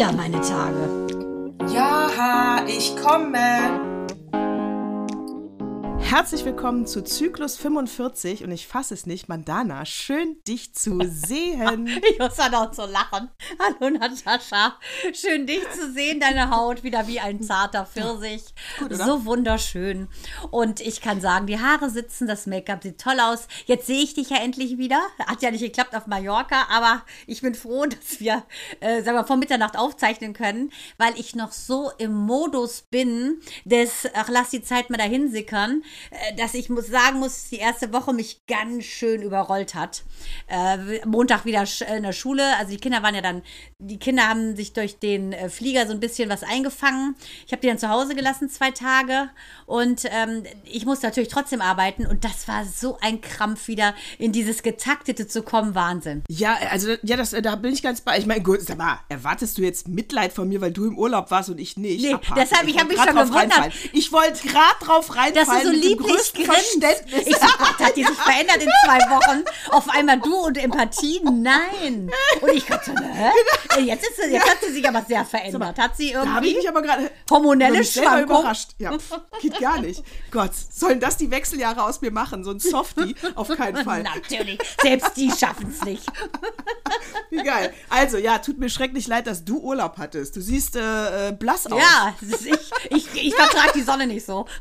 wieder meine Herzlich willkommen zu Zyklus 45 und ich fasse es nicht, Mandana, schön dich zu sehen. ich muss dann auch so lachen. Hallo Natascha, schön dich zu sehen, deine Haut wieder wie ein zarter Pfirsich. Gut, so wunderschön. Und ich kann sagen, die Haare sitzen, das Make-up sieht toll aus. Jetzt sehe ich dich ja endlich wieder. Hat ja nicht geklappt auf Mallorca, aber ich bin froh, dass wir, äh, sagen wir, vor Mitternacht aufzeichnen können, weil ich noch so im Modus bin des, ach, lass die Zeit mal dahin sickern äh, dass ich muss sagen muss, die erste Woche mich ganz schön überrollt hat. Äh, Montag wieder in der Schule, also die Kinder waren ja dann, die Kinder haben sich durch den äh, Flieger so ein bisschen was eingefangen. Ich habe die dann zu Hause gelassen, zwei Tage. Und ähm, ich musste natürlich trotzdem arbeiten. Und das war so ein Krampf, wieder in dieses Getaktete zu kommen. Wahnsinn. Ja, also, ja, das, da bin ich ganz bei. Ich meine, gut, sag mal, erwartest du jetzt Mitleid von mir, weil du im Urlaub warst und ich nicht? Nee, Apart. deshalb, ich, ich habe mich schon gewundert. Ich wollte gerade drauf reinfallen. Dass du so lieblich grinst. Ich so, Gott, hat die sich verändert in zwei Wochen? Auf einmal du und Empathie? Nein. Und ich dachte, hä? Jetzt, ist sie, jetzt hat sie sich aber sehr verändert. Hat sie irgendwie. Da habe ich mich aber gerade hormonelle Schwankungen. überrascht. Ja, geht gar nicht. Gott, sollen das die Wechseljahre aus mir machen? So ein Softie? Auf keinen Fall. Natürlich. Selbst die schaffen es nicht. Wie geil. Also, ja, tut mir schrecklich leid, dass du Urlaub hattest. Du siehst äh, äh blass aus. Ja, ich, ich, ich vertrage die Sonne nicht so.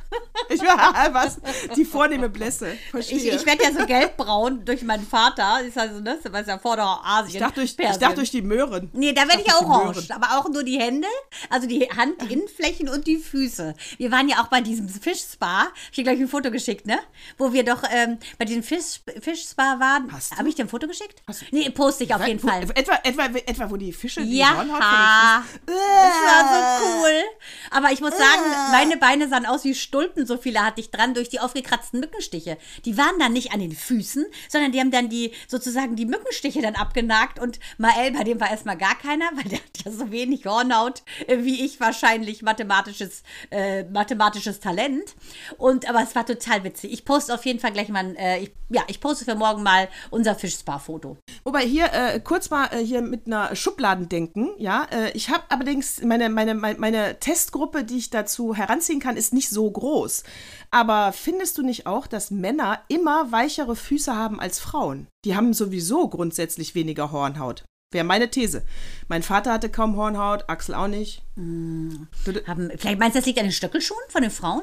Ich, was? Die vornehme Blässe. Verstehe. Ich, ich werde ja so gelbbraun durch meinen Vater. Ist also, ne, was ja Vorderasien. Ich dachte durch, ich dachte durch die Möhren. Nee, da werde ich ja orange. Aber auch nur die Hände, also die Handinnenflächen und die Füße. Wir waren ja auch bei diesem Fischspa. Ich habe gleich ein Foto geschickt, ne? Wo wir doch ähm, bei diesem Fisch, Fischspa waren. Habe ich dir ein Foto geschickt? Hast du? Nee, poste ich auf jeden Fall. Etwa, etwa, etwa, wo die Fische die ja, Hornhaut von den Das war so cool. Aber ich muss sagen, meine Beine sahen aus wie Stulpen, so viele hatte ich dran durch die aufgekratzten Mückenstiche. Die waren dann nicht an den Füßen, sondern die haben dann die sozusagen die Mückenstiche dann abgenagt und Mael, bei dem war erstmal gar keiner, weil der hat ja so wenig Hornhaut äh, wie ich wahrscheinlich mathematisches äh, mathematisches Talent und aber es war total witzig. Ich poste auf jeden Fall gleich mal äh, ich, ja, ich poste für morgen mal unser Fischspa Foto. Wobei hier äh, kurz mal äh, hier mit einer Schubladendenken, ja, äh, ich habe allerdings meine meine meine Testgruppe, die ich dazu heranziehen kann, ist nicht so groß. Aber findest du nicht auch, dass Männer immer weichere Füße haben als Frauen? Die haben sowieso grundsätzlich weniger Hornhaut. Wäre meine These. Mein Vater hatte kaum Hornhaut, Axel auch nicht. Hm. Haben, vielleicht meinst du, das liegt an den Stöckelschuhen von den Frauen?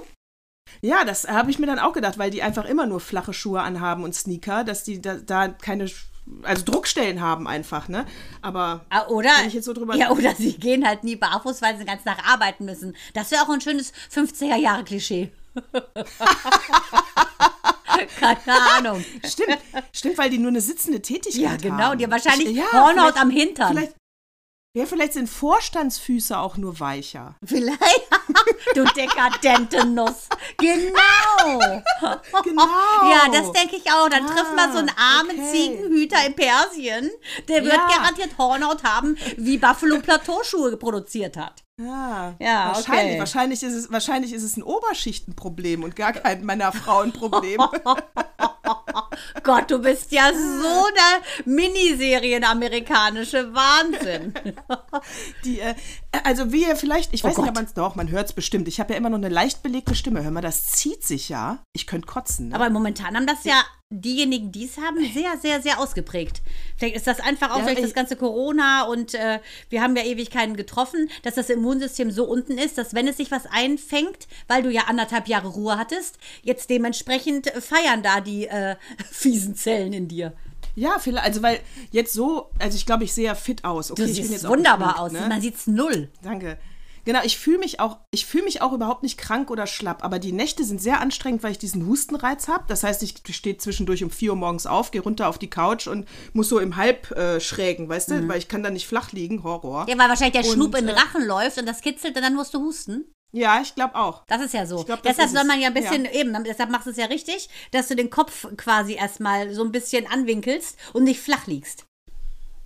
Ja, das habe ich mir dann auch gedacht, weil die einfach immer nur flache Schuhe anhaben und Sneaker, dass die da, da keine also Druckstellen haben einfach, ne? Aber ah, oder, wenn ich jetzt so drüber Ja, oder sie gehen halt nie barfuß, weil sie den ganzen Tag arbeiten müssen. Das wäre auch ein schönes 50er Jahre Klischee. Keine Ahnung. Stimmt, stimmt, weil die nur eine sitzende Tätigkeit haben. Ja, genau, haben. die wahrscheinlich ja, Hornhaut am Hintern. Vielleicht, ja, vielleicht sind Vorstandsfüße auch nur weicher. Vielleicht. Du dekadente Nuss. Genau. Genau. Ja, das denke ich auch. Dann ah, trifft man so einen armen okay. Ziegenhüter in Persien. Der wird ja. garantiert Hornhaut haben, wie Buffalo Plateauschuhe produziert hat. Ja, ja wahrscheinlich, okay. wahrscheinlich, ist es, wahrscheinlich ist es ein Oberschichtenproblem und gar kein Männer-Frauen-Problem. Gott, du bist ja so eine Miniserien-amerikanische Wahnsinn. Die, äh, also wie ihr vielleicht, ich oh weiß Gott. nicht, ob man es doch, man hört es bestimmt. Ich habe ja immer noch eine leicht belegte Stimme. Hör mal, das zieht sich ja. Ich könnte kotzen. Ne? Aber momentan haben das ja diejenigen, die es haben, sehr, sehr, sehr ausgeprägt. Vielleicht ist das einfach auch ja, durch das ganze Corona und äh, wir haben ja Ewigkeiten getroffen, dass das Immunsystem so unten ist, dass wenn es sich was einfängt, weil du ja anderthalb Jahre Ruhe hattest, jetzt dementsprechend feiern da die äh, fiesen Zellen in dir. Ja, vielleicht, also weil jetzt so, also ich glaube, ich sehe ja fit aus. Okay, du siehst jetzt wunderbar aus. Ne? Man sieht es null. Danke. Genau, ich fühle mich auch, ich fühle mich auch überhaupt nicht krank oder schlapp, aber die Nächte sind sehr anstrengend, weil ich diesen Hustenreiz habe. Das heißt, ich stehe zwischendurch um 4 Uhr morgens auf, gehe runter auf die Couch und muss so im Halb äh, schrägen, weißt mhm. du, weil ich kann da nicht flach liegen, Horror. Ja, weil wahrscheinlich der Schnupp in den äh, Rachen läuft und das kitzelt und dann musst du husten. Ja, ich glaube auch. Das ist ja so. Glaub, deshalb soll man ja ein bisschen, ja. eben, deshalb machst du es ja richtig, dass du den Kopf quasi erstmal so ein bisschen anwinkelst und nicht flach liegst.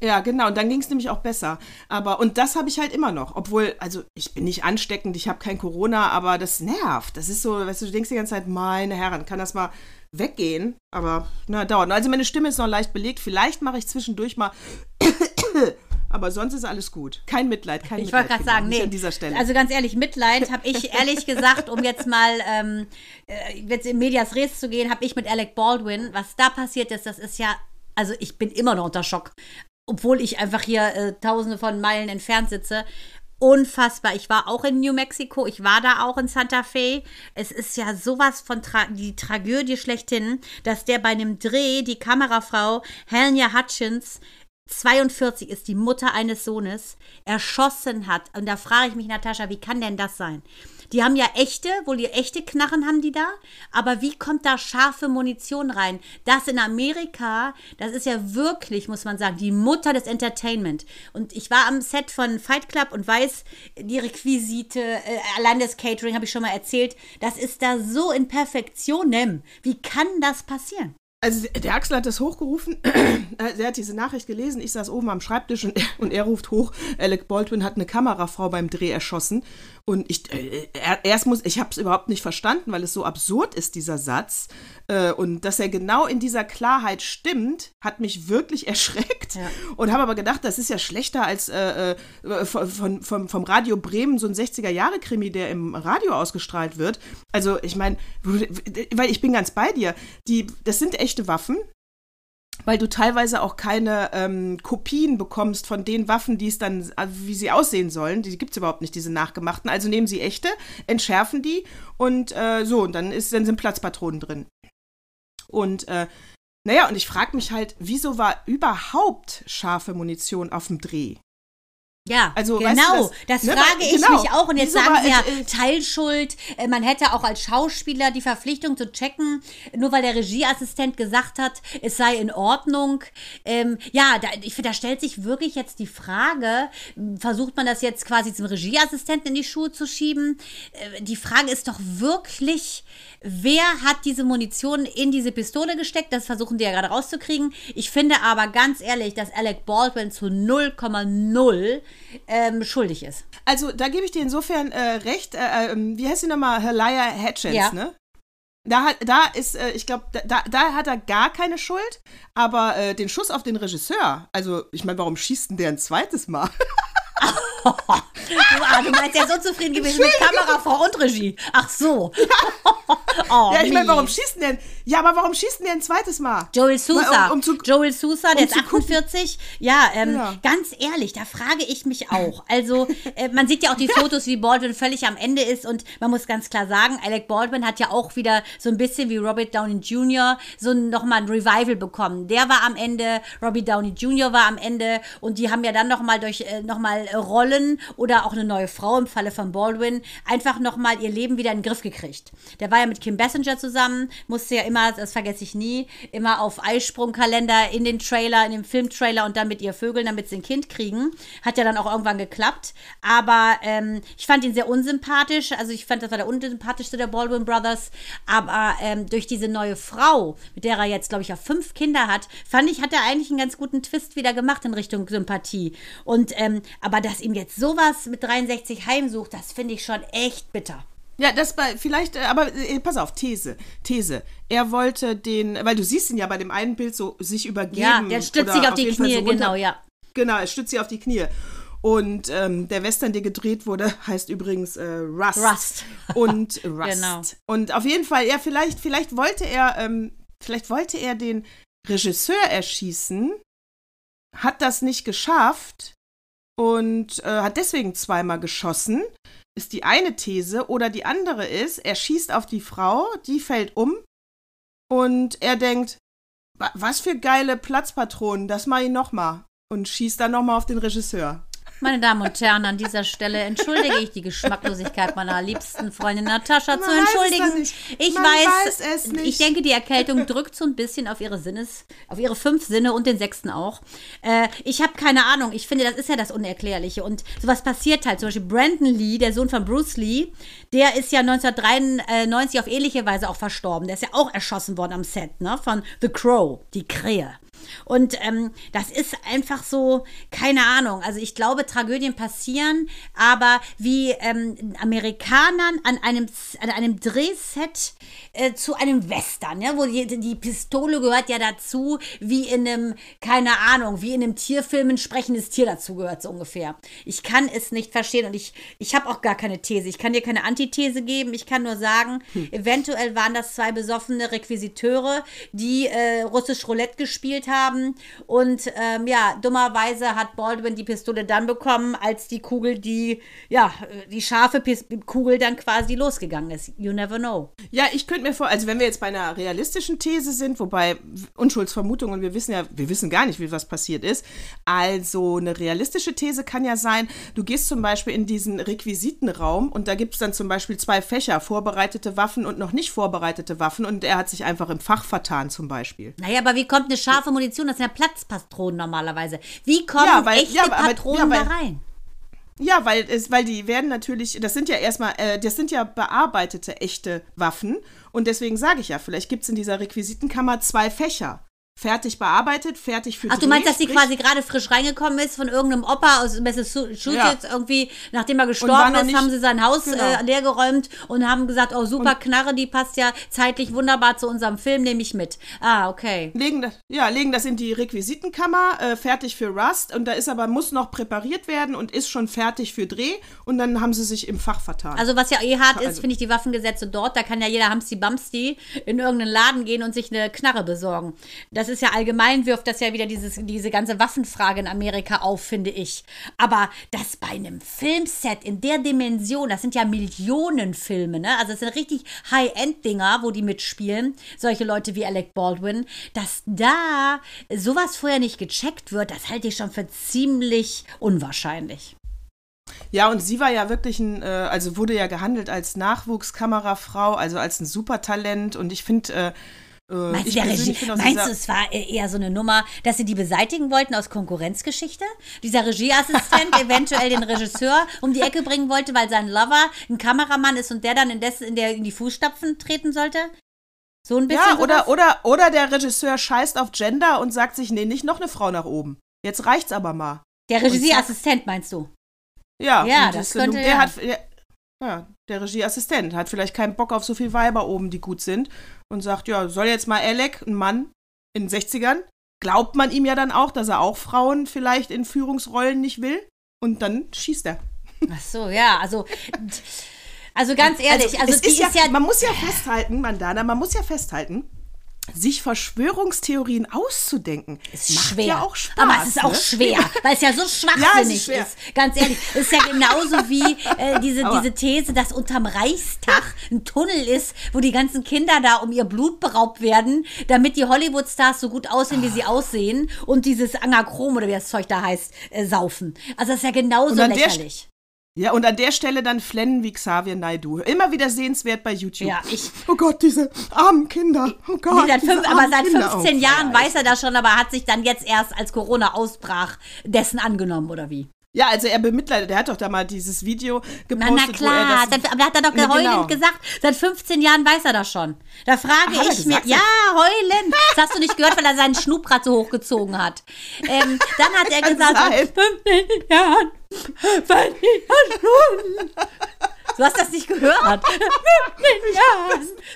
Ja, genau. Und dann ging es nämlich auch besser. Aber, und das habe ich halt immer noch. Obwohl, also ich bin nicht ansteckend, ich habe kein Corona, aber das nervt. Das ist so, weißt du, du denkst die ganze Zeit, meine Herren, kann das mal weggehen? Aber, na, dauert. Also meine Stimme ist noch leicht belegt. Vielleicht mache ich zwischendurch mal aber sonst ist alles gut. Kein Mitleid, kein Ich Mitleid. wollte gerade sagen, nee. An dieser Stelle. Also ganz ehrlich, Mitleid habe ich ehrlich gesagt, um jetzt mal ähm, äh, jetzt in Medias Res zu gehen, habe ich mit Alec Baldwin, was da passiert ist, das ist ja, also ich bin immer noch unter Schock, obwohl ich einfach hier äh, tausende von Meilen entfernt sitze. Unfassbar. Ich war auch in New Mexico, ich war da auch in Santa Fe. Es ist ja sowas von Tra die Tragödie schlechthin, dass der bei einem Dreh die Kamerafrau Helena Hutchins 42 ist die Mutter eines Sohnes, erschossen hat. Und da frage ich mich, Natascha, wie kann denn das sein? Die haben ja echte, wohl die echte Knarren haben die da, aber wie kommt da scharfe Munition rein? Das in Amerika, das ist ja wirklich, muss man sagen, die Mutter des Entertainment. Und ich war am Set von Fight Club und weiß, die Requisite, äh, allein das Catering habe ich schon mal erzählt, das ist da so in Perfektion. Wie kann das passieren? Also der Axel hat das hochgerufen, er hat diese Nachricht gelesen, ich saß oben am Schreibtisch und er, und er ruft hoch, Alec Baldwin hat eine Kamerafrau beim Dreh erschossen und ich äh, er, erst muss ich habe es überhaupt nicht verstanden, weil es so absurd ist dieser Satz äh, und dass er genau in dieser Klarheit stimmt, hat mich wirklich erschreckt Ja. und habe aber gedacht, das ist ja schlechter als äh, äh, von, von, vom Radio Bremen so ein 60er Jahre Krimi, der im Radio ausgestrahlt wird. Also ich meine, weil ich bin ganz bei dir, die das sind echte Waffen, weil du teilweise auch keine ähm, Kopien bekommst von den Waffen, die es dann, also wie sie aussehen sollen. Die gibt es überhaupt nicht, diese nachgemachten. Also nehmen sie echte, entschärfen die und äh, so, und dann, ist, dann sind Platzpatronen drin. Und äh, naja, und ich frage mich halt, wieso war überhaupt scharfe Munition auf dem Dreh? Ja, Also, weißt genau. du, das das- ne, frage ich genau. mich auch. Und jetzt Wieso sagen sie ja äh, Teilschuld. Äh, Man hätte auch als Schauspieler die Verpflichtung zu checken, nur weil der Regieassistent gesagt hat, es sei in Ordnung. Ähm, ja, da, ich finde, da stellt sich wirklich jetzt die Frage, versucht man das jetzt quasi zum Regieassistenten in die Schuhe zu schieben? Äh, die Frage ist doch wirklich, wer hat diese Munition in diese Pistole gesteckt? Das versuchen die ja gerade rauszukriegen. Ich finde aber ganz ehrlich, dass Alec Baldwin zu 0,0 ähm, schuldig ist. Also, da gebe ich dir insofern äh, recht. Äh, ähm, wie heißt sie nochmal? Helaya Hatchins, Ja. ne? Da, hat, da ist, äh, ich glaube, da, da, hat er gar keine Schuld, aber äh, den Schuss auf den Regisseur, also ich meine, warum schießt denn der ein zweites Mal? Du, ah, du meinst, ist so zufrieden gewesen mit Kamerafrau und Regie. Ach so. oh, ja, ich meine, warum schießt denn? Ja, aber warum schießt denn ein zweites Mal? Joel Sousa. Um- um zu- Joel Sousa, der um ist zu gucken. 48. Ja, ähm, Ja. ganz ehrlich, da frage ich mich auch. Also, äh, man sieht ja auch die Fotos, wie Baldwin völlig am Ende ist. Und man muss ganz klar sagen, Alec Baldwin hat ja auch wieder so ein bisschen wie Robert Downey Jr. so nochmal ein Revival bekommen. Der war am Ende, Robbie Downey Jr. war am Ende. Und die haben ja dann nochmal durch äh, nochmal äh, Rollen oder auch eine neue Frau im Falle von Baldwin einfach nochmal ihr Leben wieder in den Griff gekriegt. Der war ja mit Kim Basinger zusammen, musste ja immer, das vergesse ich nie, immer auf Eisprungkalender in den Trailer, in den Filmtrailer und dann mit ihr Vögeln, damit sie ein Kind kriegen. Hat ja dann auch irgendwann geklappt. Aber ähm, ich fand ihn sehr unsympathisch. Also ich fand, das war der unsympathischste der Baldwin Brothers. Aber ähm, durch diese neue Frau, mit der er jetzt, glaube ich, ja fünf Kinder hat, fand ich, hat er eigentlich einen ganz guten Twist wieder gemacht in Richtung Sympathie. Und ähm, aber dass ihm jetzt sowas mit 63 heimsucht, das finde ich schon echt bitter. Ja, das bei, vielleicht, äh, aber äh, pass auf, These, These. Er wollte den, weil du siehst ihn ja bei dem einen Bild so sich übergeben. Ja, der stützt oder sich auf die jeden Fall Knie, so genau, ja. Genau, er stützt sie auf die Knie. Und ähm, der Western, der gedreht wurde, heißt übrigens äh, Rust. Rust. Und Rust. Genau. Und auf jeden Fall, ja, vielleicht, vielleicht wollte er, ähm, vielleicht wollte er den Regisseur erschießen, hat das nicht geschafft und äh, hat deswegen zweimal geschossen. Ist die eine These. Oder die andere ist, er schießt auf die Frau, die fällt um und er denkt, "Wa- was für geile Platzpatronen, das mache ich nochmal. Und schießt dann nochmal auf den Regisseur. Meine Damen und Herren, an dieser Stelle entschuldige ich die Geschmacklosigkeit meiner liebsten Freundin Natascha Man zu weiß es entschuldigen. Ich weiß, weiß es nicht. ich denke, die Erkältung drückt so ein bisschen auf ihre Sinnes, auf ihre fünf Sinne und den sechsten auch. Äh, ich habe keine Ahnung. Ich finde, das ist ja das Unerklärliche. Und sowas passiert halt. Zum Beispiel Brandon Lee, der Sohn von Bruce Lee, der ist ja 1993 auf ähnliche Weise auch verstorben. Der ist ja auch erschossen worden am Set, ne? Von The Crow, die Krähe. Und ähm, das ist einfach so, keine Ahnung. Also ich glaube, Tragödien passieren, aber wie ähm, Amerikanern an einem, an einem Drehset äh, zu einem Western, ja, wo die, die Pistole gehört ja dazu, wie in einem, keine Ahnung, wie in einem Tierfilm ein sprechendes Tier dazu gehört, so ungefähr. Ich kann es nicht verstehen und ich, ich habe auch gar keine These. Ich kann dir keine Antithese geben. Ich kann nur sagen, hm. eventuell waren das zwei besoffene Requisiteure, die äh, russisch Roulette gespielt haben und ähm, ja, dummerweise hat Baldwin die Pistole dann bekommen, als die Kugel, die, ja, die scharfe Pis Kugel dann quasi losgegangen ist. You never know. Ja, ich könnte mir vor, also wenn wir jetzt bei einer realistischen These sind, wobei Unschuldsvermutung und wir wissen ja, wir wissen gar nicht, wie was passiert ist. Also eine realistische These kann ja sein, du gehst zum Beispiel in diesen Requisitenraum und da gibt es dann zum Beispiel zwei Fächer, vorbereitete Waffen und noch nicht vorbereitete Waffen und er hat sich einfach im Fach vertan zum Beispiel. Naja, aber wie kommt eine scharfe Munition? Das sind ja Platzpatronen normalerweise. Wie kommen ja, weil, echte ja, aber, Patronen ja, weil, da rein? Ja, weil es, weil die werden natürlich, das sind ja erstmal, äh, das sind ja bearbeitete echte Waffen. Und deswegen sage ich ja, vielleicht gibt es in dieser Requisitenkammer zwei Fächer fertig bearbeitet, fertig für Ach, Dreh, du meinst, dass sie quasi gerade frisch reingekommen ist von irgendeinem Opa aus Massachusetts ja. irgendwie, nachdem er gestorben ist, nicht, haben sie sein Haus genau. äh, leergeräumt und haben gesagt, oh super und Knarre, die passt ja zeitlich wunderbar zu unserem Film, nehme ich mit. Ah, okay. Legen das, ja, legen das in die Requisitenkammer, äh, fertig für Rust und da ist aber, muss noch präpariert werden und ist schon fertig für Dreh und dann haben sie sich im Fach vertan. Also was ja eh hart also. ist, finde ich die Waffengesetze dort, da kann ja jeder Hamsti Bamsti in irgendeinen Laden gehen und sich eine Knarre besorgen. Das ist ja allgemein wirft das ja wieder dieses, diese ganze Waffenfrage in Amerika auf, finde ich. Aber das bei einem Filmset in der Dimension, das sind ja Millionen Filme, ne? Also es sind richtig High-End-Dinger, wo die mitspielen, solche Leute wie Alec Baldwin, dass da sowas vorher nicht gecheckt wird, das halte ich schon für ziemlich unwahrscheinlich. Ja, und sie war ja wirklich ein, äh, also wurde ja gehandelt als Nachwuchskamerafrau, also als ein Supertalent. Und ich finde, äh, meinst, du, Regie, meinst du, es war eher so eine Nummer, dass sie die beseitigen wollten aus Konkurrenzgeschichte? Dieser Regieassistent eventuell den Regisseur um die Ecke bringen wollte, weil sein Lover ein Kameramann ist und der dann indes in, der, in die Fußstapfen treten sollte? So ein bisschen. Ja, oder, oder, oder der Regisseur scheißt auf Gender und sagt sich, nee, nicht noch eine Frau nach oben. Jetzt reicht's aber mal. Der Regieassistent meinst du? Ja, ja das, könnte, der ja. hat, ja, der Regieassistent hat vielleicht keinen Bock auf so viele Weiber oben, die gut sind und sagt, ja, soll jetzt mal Alec, ein Mann in den 60ern, glaubt man ihm ja dann auch, dass er auch Frauen vielleicht in Führungsrollen nicht will und dann schießt er. Ach so, ja, also also ganz also, ehrlich, also, also ist, ja, ist ja man muss ja festhalten, Mandana, man muss ja festhalten, sich Verschwörungstheorien auszudenken. Ist macht schwer. ja auch Spaß. Aber es ist auch ne? schwer, weil es ja so schwachsinnig ja, ist, ist, Ganz ehrlich, es ist ja genauso wie äh, diese, diese These, dass unterm Reichstag ein Tunnel ist, wo die ganzen Kinder da um ihr Blut beraubt werden, damit die Hollywood-Stars so gut aussehen, wie sie aussehen und dieses Angachrom oder wie das Zeug da heißt, äh, saufen. Also das ist ja genauso lächerlich. Ja, und an der Stelle dann flennen wie Xavier Naidu. Immer wieder sehenswert bei YouTube. Ja, ich. Oh Gott, diese armen Kinder. Oh Gott. Nee, fünf, aber seit 15 Kinder. Jahren oh, weiß er das schon, aber hat sich dann jetzt erst, als Corona ausbrach, dessen angenommen, oder wie? Ja, also er bemitleidet, der hat doch da mal dieses Video gepostet. Na, na klar, das, aber hat er doch heulend genau. gesagt, seit 15 Jahren weiß er das schon. Da frage Ach, ich mir, ja, heulend. Das hast du nicht gehört, weil er seinen Schnupprad so hochgezogen hat. Ähm, dann hat er gesagt, seit 15 Jahren das schon. Du hast das nicht gehört.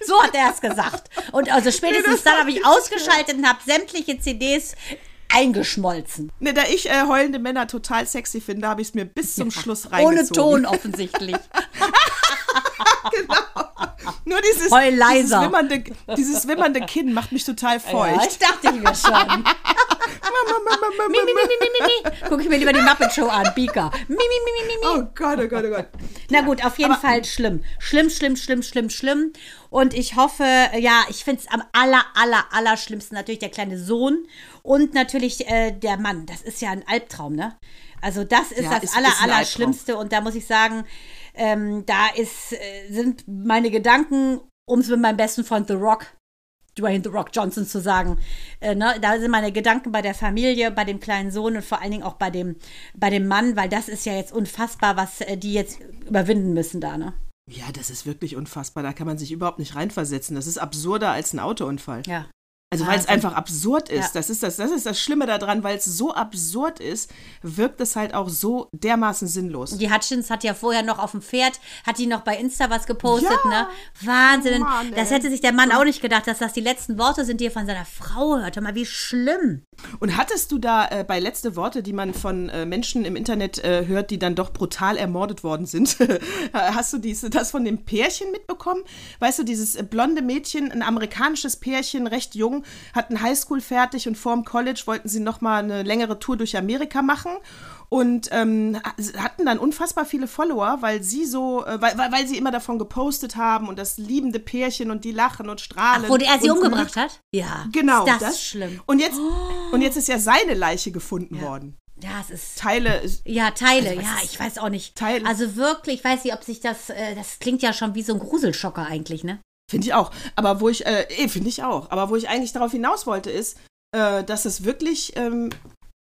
so hat er es gesagt. Und also spätestens dann habe ich ausgeschaltet und habe sämtliche CDs eingeschmolzen. Ne, da ich äh, heulende Männer total sexy finde, habe ich es mir bis zum Schluss reingezogen. Ohne Ton offensichtlich. genau. Nur dieses, dieses, wimmernde, dieses wimmernde Kinn macht mich total feucht. Ja, ich dachte mir schon. Mi, mi, mi, Guck ich mir lieber die Muppet Show an, Beaker. Mi, mi, mi, mi, mi. Oh Gott, oh Gott, oh Gott. Na gut, auf jeden Aber, Fall schlimm. Schlimm, schlimm, schlimm, schlimm, schlimm. Und ich hoffe, ja, ich finde es am aller, aller, aller schlimmsten natürlich der kleine Sohn und natürlich äh, der Mann. Das ist ja ein Albtraum, ne? Also das ist ja, das ist, aller, ist aller Schlimmste. Und da muss ich sagen, ähm, da ist, äh, sind meine Gedanken, um es mit meinem besten Freund The Rock Dwayne The Rock Johnson zu sagen. Äh, ne? Da sind meine Gedanken bei der Familie, bei dem kleinen Sohn und vor allen Dingen auch bei dem, bei dem Mann, weil das ist ja jetzt unfassbar, was äh, die jetzt überwinden müssen da, ne? Ja, das ist wirklich unfassbar. Da kann man sich überhaupt nicht reinversetzen. Das ist absurder als ein Autounfall. Ja. Also weil es einfach absurd ist. Ja. Das, ist das, das ist das Schlimme daran, weil es so absurd ist, wirkt es halt auch so dermaßen sinnlos. Die Hutchins hat ja vorher noch auf dem Pferd, hat die noch bei Insta was gepostet, ja. ne? Wahnsinn. Mann, das hätte sich der Mann auch nicht gedacht, dass das die letzten Worte sind, die er von seiner Frau hört. Hör mal, wie schlimm. Und hattest du da äh, bei letzte Worte, die man von äh, Menschen im Internet äh, hört, die dann doch brutal ermordet worden sind, hast du diese, das von dem Pärchen mitbekommen? Weißt du, dieses äh, blonde Mädchen, ein amerikanisches Pärchen, recht jung, hatten Highschool fertig und vorm College wollten sie nochmal eine längere Tour durch Amerika machen und ähm, hatten dann unfassbar viele Follower, weil sie so, äh, weil, weil sie immer davon gepostet haben und das liebende Pärchen und die lachen und strahlen. Ach, wo er sie umgebracht hat? Ja. Genau. Ist das, das schlimm. Und jetzt, oh. und jetzt ist ja seine Leiche gefunden ja. worden. Ja, es ist. Teile. Ja, Teile, also, ja, ich weiß auch nicht. Teile. Also wirklich, ich weiß nicht, ob sich das. Äh, das klingt ja schon wie so ein Gruselschocker eigentlich, ne? Finde ich auch. Aber wo ich, äh, eh, finde ich auch. Aber wo ich eigentlich darauf hinaus wollte, ist, äh, dass es wirklich ähm,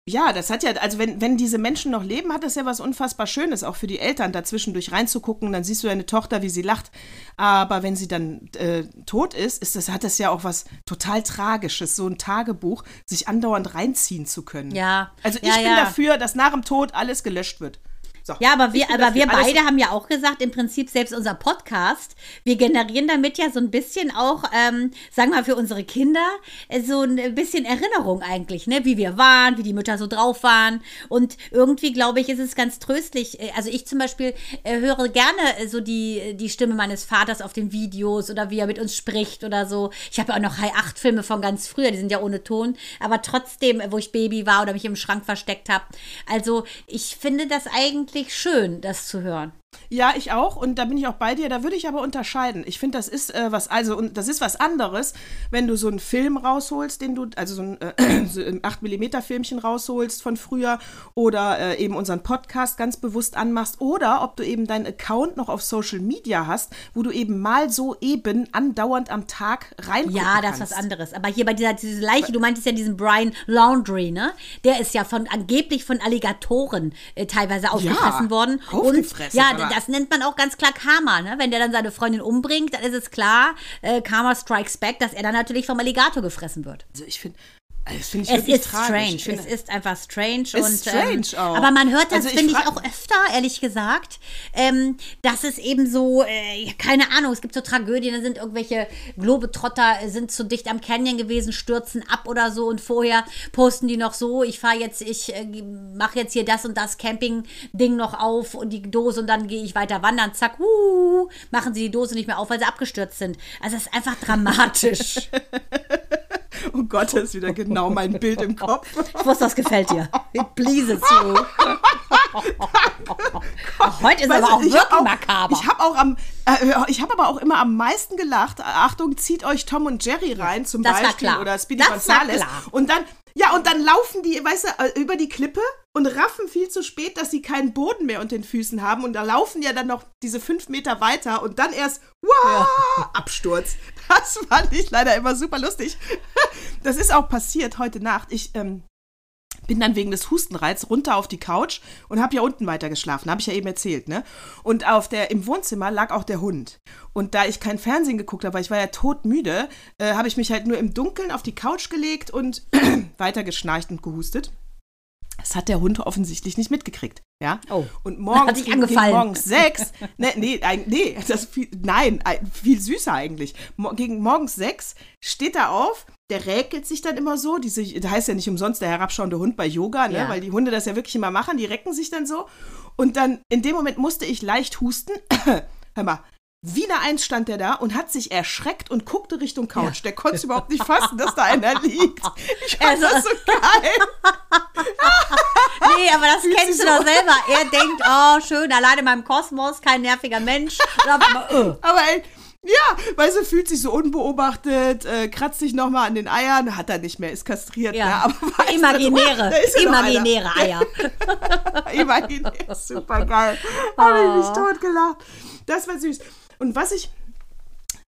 ja, das hat ja, also wenn, wenn diese Menschen noch leben, hat das ja was unfassbar Schönes, auch für die Eltern, dazwischendurch reinzugucken, dann siehst du deine Tochter, wie sie lacht. Aber wenn sie dann äh, tot ist, ist das, hat das ja auch was total Tragisches, so ein Tagebuch, sich andauernd reinziehen zu können. Ja. Also ich ja, bin ja. dafür, dass nach dem Tod alles gelöscht wird. So, ja, aber wir, aber wir beide haben ja auch gesagt, im Prinzip selbst unser Podcast, wir generieren damit ja so ein bisschen auch, ähm, sagen wir mal, für unsere Kinder äh, so ein bisschen Erinnerung eigentlich, ne? Wie wir waren, wie die Mütter so drauf waren. Und irgendwie, glaube ich, ist es ganz tröstlich. Äh, also ich zum Beispiel äh, höre gerne äh, so die, die Stimme meines Vaters auf den Videos oder wie er mit uns spricht oder so. Ich habe ja auch noch High 8 Filme von ganz früher, die sind ja ohne Ton, aber trotzdem, wo ich Baby war oder mich im Schrank versteckt habe. Also ich finde das eigentlich eigentlich schön, das zu hören. Ja, ich auch und da bin ich auch bei dir. Da würde ich aber unterscheiden. Ich finde, das ist äh, was, also und das ist was anderes, wenn du so einen Film rausholst, den du, also so ein, äh, so ein 8 mm Filmchen rausholst von früher oder äh, eben unseren Podcast ganz bewusst anmachst oder ob du eben deinen Account noch auf Social Media hast, wo du eben mal so eben andauernd am Tag rein Ja, das kannst. ist was anderes. Aber hier bei dieser diese Leiche, du meintest ja diesen Brian Laundry, ne? Der ist ja von angeblich von Alligatoren äh, teilweise aufgefressen ja, worden. Aufgefressen, und ja, das nennt man auch ganz klar Karma, ne? Wenn der dann seine Freundin umbringt, dann ist es klar, äh, Karma strikes back, dass er dann natürlich vom Alligator gefressen wird. Also ich finde, ich es ist tragisch. strange. Es ist einfach strange. Ist und, strange ähm, auch. Aber man hört das, also finde ich, auch öfter, ehrlich gesagt, ähm, dass es eben so, äh, keine Ahnung, es gibt so Tragödien, da sind irgendwelche Globetrotter, äh, sind zu dicht am Canyon gewesen, stürzen ab oder so und vorher posten die noch so, ich fahre jetzt, ich äh, mache jetzt hier das und das Camping-Ding noch auf und die Dose und dann gehe ich weiter wandern, zack, uh, machen sie die Dose nicht mehr auf, weil sie abgestürzt sind. Also es ist einfach dramatisch. Gott, ist wieder genau mein Bild im Kopf. Ich wusste, das gefällt dir. It pleases you. Heute ist weißt aber auch wirklich auch, makaber. Ich habe auch am, ich habe aber auch immer am meisten gelacht. Achtung, zieht euch Tom und Jerry rein zum das Beispiel oder Speedy das Gonzales. Und dann ja, und dann laufen die, weißt du, äh, über die Klippe und raffen viel zu spät, dass sie keinen Boden mehr unter den Füßen haben. Und da laufen ja dann noch diese fünf Meter weiter und dann erst, wow, ja. Absturz. Das fand ich leider immer super lustig. Das ist auch passiert heute Nacht. Ich ähm, bin dann wegen des Hustenreiz runter auf die Couch und habe ja unten weiter geschlafen, habe ich ja eben erzählt, ne? Und auf der im Wohnzimmer lag auch der Hund. Und da ich kein Fernsehen geguckt habe, ich war ja todmüde, äh, habe ich mich halt nur im Dunkeln auf die Couch gelegt und weiter geschnarcht und gehustet. Das hat der Hund offensichtlich nicht mitgekriegt. Ja? Oh. Und morgens, gegen, gegen morgens sechs, ne, nee, nee, das viel, nein, viel süßer eigentlich. Gegen morgens sechs steht er auf, der räkelt sich dann immer so. Diese, das heißt ja nicht umsonst der herabschauende Hund bei Yoga, ne? Ja. weil die Hunde das ja wirklich immer machen, die recken sich dann so. Und dann in dem Moment musste ich leicht husten. Hör mal, wieder eins stand der da und hat sich erschreckt und guckte Richtung Couch. Ja. Der konnte es überhaupt nicht fassen, dass da einer liegt. Ich fand also, das so geil. nee, aber das Fühlt kennst du doch selber. Er denkt, oh, schön, alleine in meinem Kosmos, kein nerviger Mensch. aber, aber ey, ja, weil sie fühlt sich so unbeobachtet, äh, kratzt sich nochmal an den Eiern, hat er nicht mehr, ist kastriert. Ja. Ne? Aber imaginäre, du, ja imaginäre Eier. imaginäre, super geil. Oh. Habe ich mich totgelacht. Das war süß. Und was ich,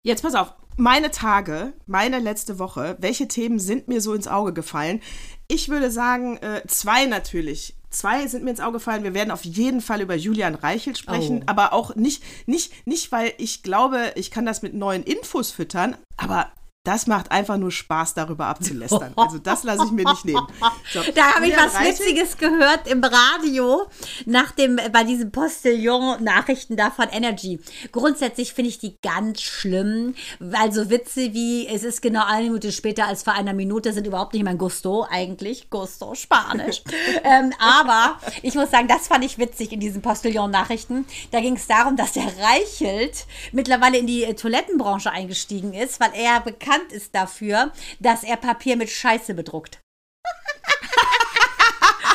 jetzt pass auf, meine Tage, meine letzte Woche, welche Themen sind mir so ins Auge gefallen? Ich würde sagen, äh, zwei natürlich Zwei sind mir ins Auge gefallen. Wir werden auf jeden Fall über Julian Reichelt sprechen, oh. aber auch nicht, nicht, nicht, weil ich glaube, ich kann das mit neuen Infos füttern, aber das macht einfach nur Spaß, darüber abzulästern. Also das lasse ich mir nicht nehmen. So, da habe ich was Reichel. Witziges gehört im Radio nach dem, bei diesen Postillon-Nachrichten da von Energy. Grundsätzlich finde ich die ganz schlimm, weil so Witze wie, es ist genau eine Minute später als vor einer Minute sind überhaupt nicht mein Gusto eigentlich. Gusto, Spanisch. ähm, aber ich muss sagen, das fand ich witzig in diesen Postillon-Nachrichten. Da ging es darum, dass der Reichelt mittlerweile in die Toilettenbranche eingestiegen ist, weil er bekannt bekannt ist dafür, dass er Papier mit Scheiße bedruckt.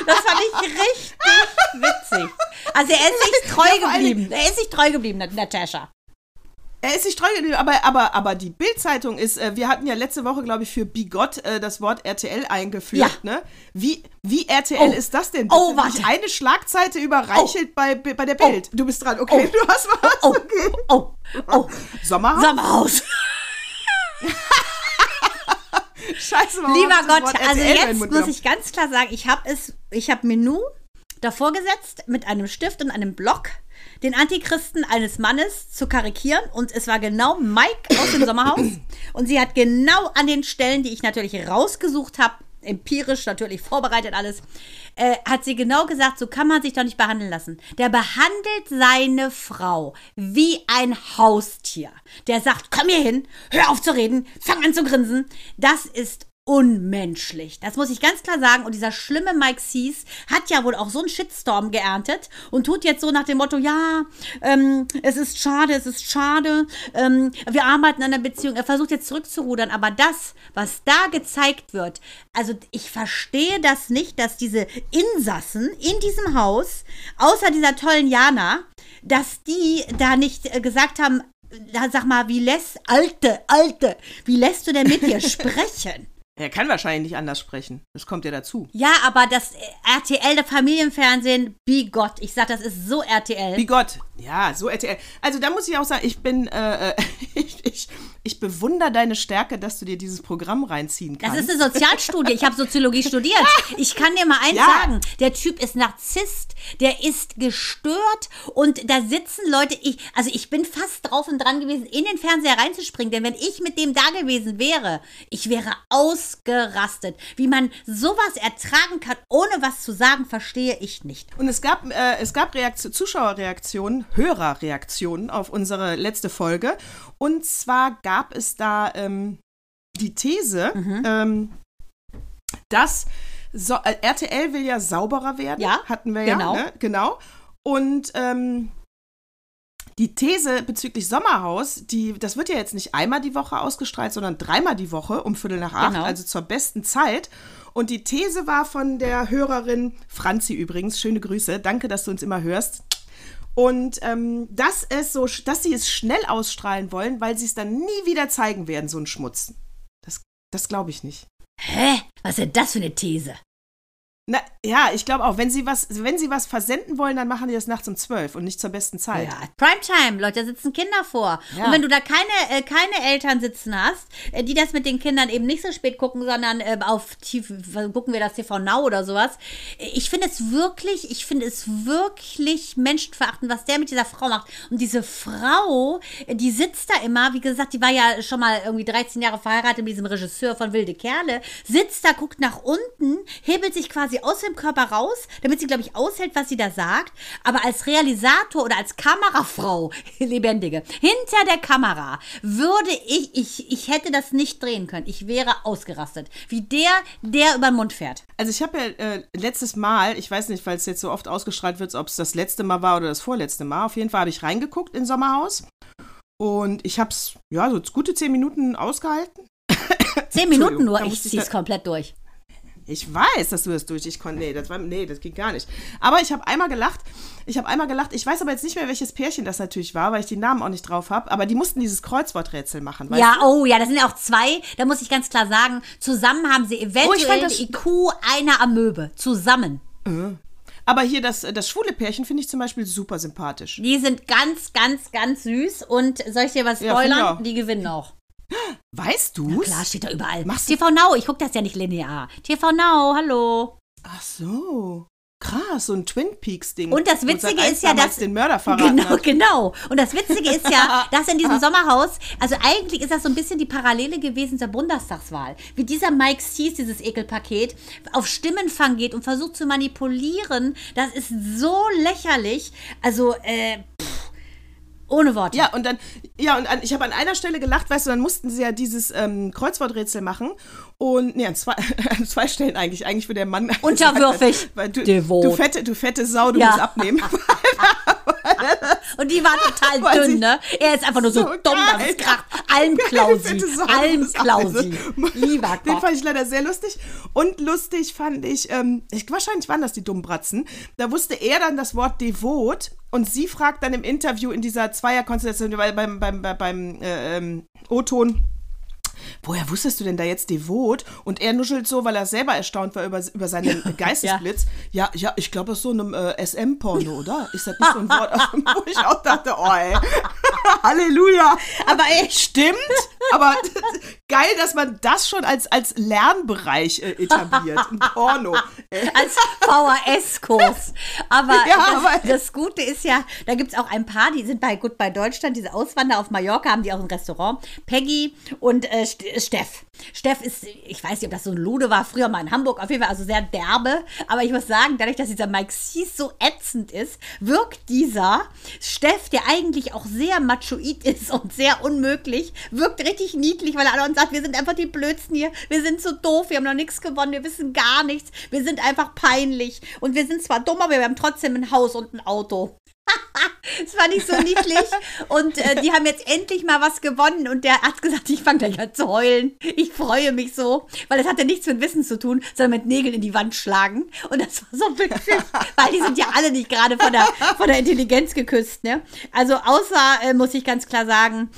Das fand ich richtig witzig. Also er ist sich treu ja, geblieben. Er ist sich treu geblieben, Natascha. Er ist sich treu geblieben, aber, aber, aber die Bildzeitung ist, äh, wir hatten ja letzte Woche, glaube ich, für Bigott äh, das Wort RTL eingeführt. Ja. Ne? Wie, wie RTL oh. ist das denn? Oh, warte. Eine Schlagzeite überreichelt oh. bei, bei der Bild. Oh. Du bist dran, okay, oh. du hast was. Oh, okay. oh, oh. Sommerhaus? Sommerhaus. Scheiße, Mama, Lieber Gott, also jetzt muss ich ganz klar sagen, ich habe es, ich habe Menü davor gesetzt mit einem Stift und einem Block den Antichristen eines Mannes zu karikieren. Und es war genau Mike aus dem Sommerhaus. Und sie hat genau an den Stellen, die ich natürlich rausgesucht habe, empirisch natürlich vorbereitet alles, äh, hat sie genau gesagt, so kann man sich doch nicht behandeln lassen. Der behandelt seine Frau wie ein Haustier. Der sagt, komm hier hin, hör auf zu reden, fang an zu grinsen. Das ist unmenschlich. Das muss ich ganz klar sagen. Und dieser schlimme Mike Sees hat ja wohl auch so einen Shitstorm geerntet und tut jetzt so nach dem Motto, ja, ähm, es ist schade, es ist schade, ähm, wir arbeiten an der Beziehung. Er versucht jetzt zurückzurudern, aber das, was da gezeigt wird, also ich verstehe das nicht, dass diese Insassen in diesem Haus, außer dieser tollen Jana, dass die da nicht äh, gesagt haben, sag mal, wie lässt, Alte, Alte, wie lässt du denn mit dir sprechen? Er kann wahrscheinlich nicht anders sprechen. Das kommt ja dazu. Ja, aber das RTL, der Familienfernsehen, Bigott. Ich sag, das ist so RTL. Bigott. Ja, so RTL. Also da muss ich auch sagen, ich bin, äh, äh ich, ich, ich bewundere deine Stärke, dass du dir dieses Programm reinziehen kannst. Das ist eine Sozialstudie. Ich habe Soziologie studiert. Ich kann dir mal eins ja. sagen. Der Typ ist Narzisst, der ist gestört und da sitzen Leute, ich, also ich bin fast drauf und dran gewesen, in den Fernseher reinzuspringen, denn wenn ich mit dem da gewesen wäre, ich wäre ausgerastet. Wie man sowas ertragen kann, ohne was zu sagen, verstehe ich nicht. Und es gab, äh, es gab Reaktion, Zuschauerreaktionen, Hörerreaktionen auf unsere letzte Folge. Und zwar gab es da ähm, die These, mhm. ähm, dass so, äh, RTL will ja sauberer werden. Ja, hatten wir genau. ja. Ne? Genau. Und ähm, die These bezüglich Sommerhaus, die, das wird ja jetzt nicht einmal die Woche ausgestrahlt, sondern dreimal die Woche um Viertel nach acht, genau. also zur besten Zeit. Und die These war von der Hörerin Franzi übrigens, schöne Grüße, danke, dass du uns immer hörst. Und ähm, dass es so, dass sie es schnell ausstrahlen wollen, weil sie es dann nie wieder zeigen werden, so ein Schmutz. Das, das glaube ich nicht. Hä? Was ist denn das für eine These? Na, ja, ich glaube auch, wenn sie was, wenn sie was versenden wollen, dann machen die das nachts um zwölf und nicht zur besten Zeit. Ja, Primetime, Leute, da sitzen Kinder vor. Ja. Und wenn du da keine, äh, keine Eltern sitzen hast, äh, die das mit den Kindern eben nicht so spät gucken, sondern äh, auf TV, gucken wir das TV Now oder sowas. Ich finde es wirklich, ich finde es wirklich menschenverachtend, was der mit dieser Frau macht. Und diese Frau, die sitzt da immer, wie gesagt, die war ja schon mal irgendwie 13 Jahre verheiratet mit diesem Regisseur von Wilde Kerle, sitzt da, guckt nach unten, hebelt sich quasi aus dem Körper raus, damit sie, glaube ich, aushält, was sie da sagt. Aber als Realisator oder als Kamerafrau, lebendige, hinter der Kamera würde ich, ich, ich hätte das nicht drehen können. Ich wäre ausgerastet. Wie der, der über den Mund fährt. Also ich habe ja äh, letztes Mal, ich weiß nicht, weil es jetzt so oft ausgestrahlt wird, ob es das letzte Mal war oder das vorletzte Mal. Auf jeden Fall habe ich reingeguckt in Sommerhaus. Und ich habe es, ja, so gute zehn Minuten ausgehalten. Zehn Minuten nur, ich ziehe es komplett durch. Ich weiß, dass du das durch. Ich konnte. Nee, das war. Nee, das ging gar nicht. Aber ich habe einmal gelacht. Ich habe einmal gelacht. Ich weiß aber jetzt nicht mehr, welches Pärchen das natürlich war, weil ich die Namen auch nicht drauf habe. Aber die mussten dieses Kreuzworträtsel machen. ja, du? oh ja, das sind ja auch zwei. Da muss ich ganz klar sagen, zusammen haben sie eventuell oh, IQ einer Amöbe. Zusammen. Äh. Aber hier das, das schwule Pärchen finde ich zum Beispiel super sympathisch. Die sind ganz, ganz, ganz süß. Und soll ich dir was spoilern? Ja, die gewinnen auch. Weißt du? Klar, steht da überall. Machst TV Now, ich gucke das ja nicht linear. TV Now, hallo. Ach so. Krass, so ein Twin Peaks-Ding. Und das Witzige ist ja, dass. den Mörder verraten Genau, hat. genau. Und das Witzige ist ja, dass in diesem Sommerhaus, also eigentlich ist das so ein bisschen die Parallele gewesen zur Bundestagswahl. Wie dieser Mike Sees, dieses Ekelpaket, auf Stimmenfang geht und versucht zu manipulieren. Das ist so lächerlich. Also, äh, pff, ohne Worte. Ja, und dann, ja, und an, ich habe an einer Stelle gelacht, weißt du, dann mussten sie ja dieses ähm, Kreuzworträtsel machen. Und, nee, an zwei, an zwei Stellen eigentlich. Eigentlich für der Mann. Unterwürfig. Weil du, Devot. du, fette, du fette Sau, du Ja. musst abnehmen. Und die war total Weil dünn, ne? Er ist einfach nur so, So dumm, geil. es kracht. Almklausi. Almklausi. also, Lieber Den Gott. fand ich leider sehr lustig. Und lustig fand ich, ähm, ich, wahrscheinlich waren das die Dummbratzen. Da wusste er dann das Wort devot und sie fragt dann im Interview in dieser Zweierkonstellation weil beim, beim, beim, beim äh, ähm, O-Ton. Woher wusstest du denn da jetzt devot? Und er nuschelt so, weil er selber erstaunt war über, über seinen Geistesblitz. Ja, ja, ich glaube, das ist so einem äh, SM-Porno, oder? Ist das nicht so ein Wort, wo ich auch dachte, oh ey, Halleluja. Aber ey, Stimmt, aber geil, dass man das schon als, als Lernbereich äh, etabliert. Ein Porno. Als VHS-Kurs. Aber, Ja, das, aber- das Gute ist ja, da gibt es auch ein paar, die sind bei gut bei Deutschland, diese Auswanderer auf Mallorca haben die auch ein Restaurant. Peggy und äh, Steff. Steff ist, ich weiß nicht, ob das so ein Lude war, früher mal in Hamburg, auf jeden Fall also sehr derbe. Aber ich muss sagen, dadurch, dass dieser Mike Sees so ätzend ist, wirkt dieser Steff, der eigentlich auch sehr machoid ist und sehr unmöglich, wirkt richtig niedlich, weil er anderen sagt, wir sind einfach die Blödsten hier, wir sind so doof, wir haben noch nichts gewonnen, wir wissen gar nichts, wir sind einfach peinlich und wir sind zwar dumm, aber wir haben trotzdem ein Haus und ein Auto. Das fand ich so niedlich. Und äh, die haben jetzt endlich mal was gewonnen. Und der hat gesagt, ich fange gleich an zu heulen. Ich freue mich so. Weil das hat ja nichts mit Wissen zu tun, sondern mit Nägeln in die Wand schlagen. Und das war so witzig. weil die sind ja alle nicht gerade von der, von der Intelligenz geküsst. Ne? Also außer, äh, muss ich ganz klar sagen,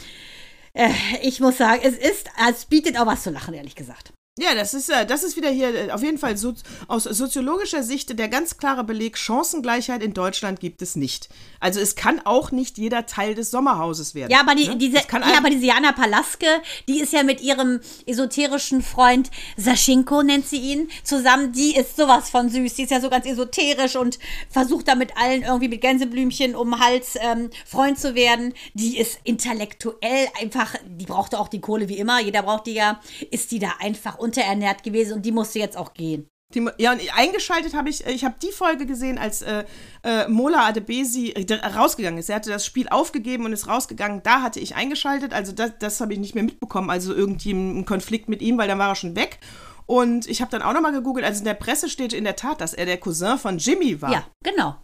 äh, ich muss sagen, es ist, es bietet auch was zu lachen, ehrlich gesagt. Ja, das ist, äh, das ist wieder hier äh, auf jeden Fall so, aus soziologischer Sicht der ganz klare Beleg, Chancengleichheit in Deutschland gibt es nicht. Also es kann auch nicht jeder Teil des Sommerhauses werden. Ja, aber die, ne? diese, ja, aber diese Jana Palaske, die ist ja mit ihrem esoterischen Freund Saschinko, nennt sie ihn, zusammen. Die ist sowas von süß. Die ist ja so ganz esoterisch und versucht da mit allen irgendwie mit Gänseblümchen um den Hals ähm, Freund zu werden. Die ist intellektuell einfach, die brauchte auch die Kohle wie immer. Jeder braucht die ja. Ist die da einfach unterernährt gewesen und die musste jetzt auch gehen. Die, ja, und eingeschaltet habe ich, ich habe die Folge gesehen, als äh, äh, Mola Adebesi äh, rausgegangen ist. Er hatte das Spiel aufgegeben und ist rausgegangen. Da hatte ich eingeschaltet, also das, das habe ich nicht mehr mitbekommen, also irgendwie ein Konflikt mit ihm, weil dann war er schon weg. Und ich habe dann auch nochmal gegoogelt, also in der Presse steht in der Tat, dass er der Cousin von Jimmy war. Ja, genau.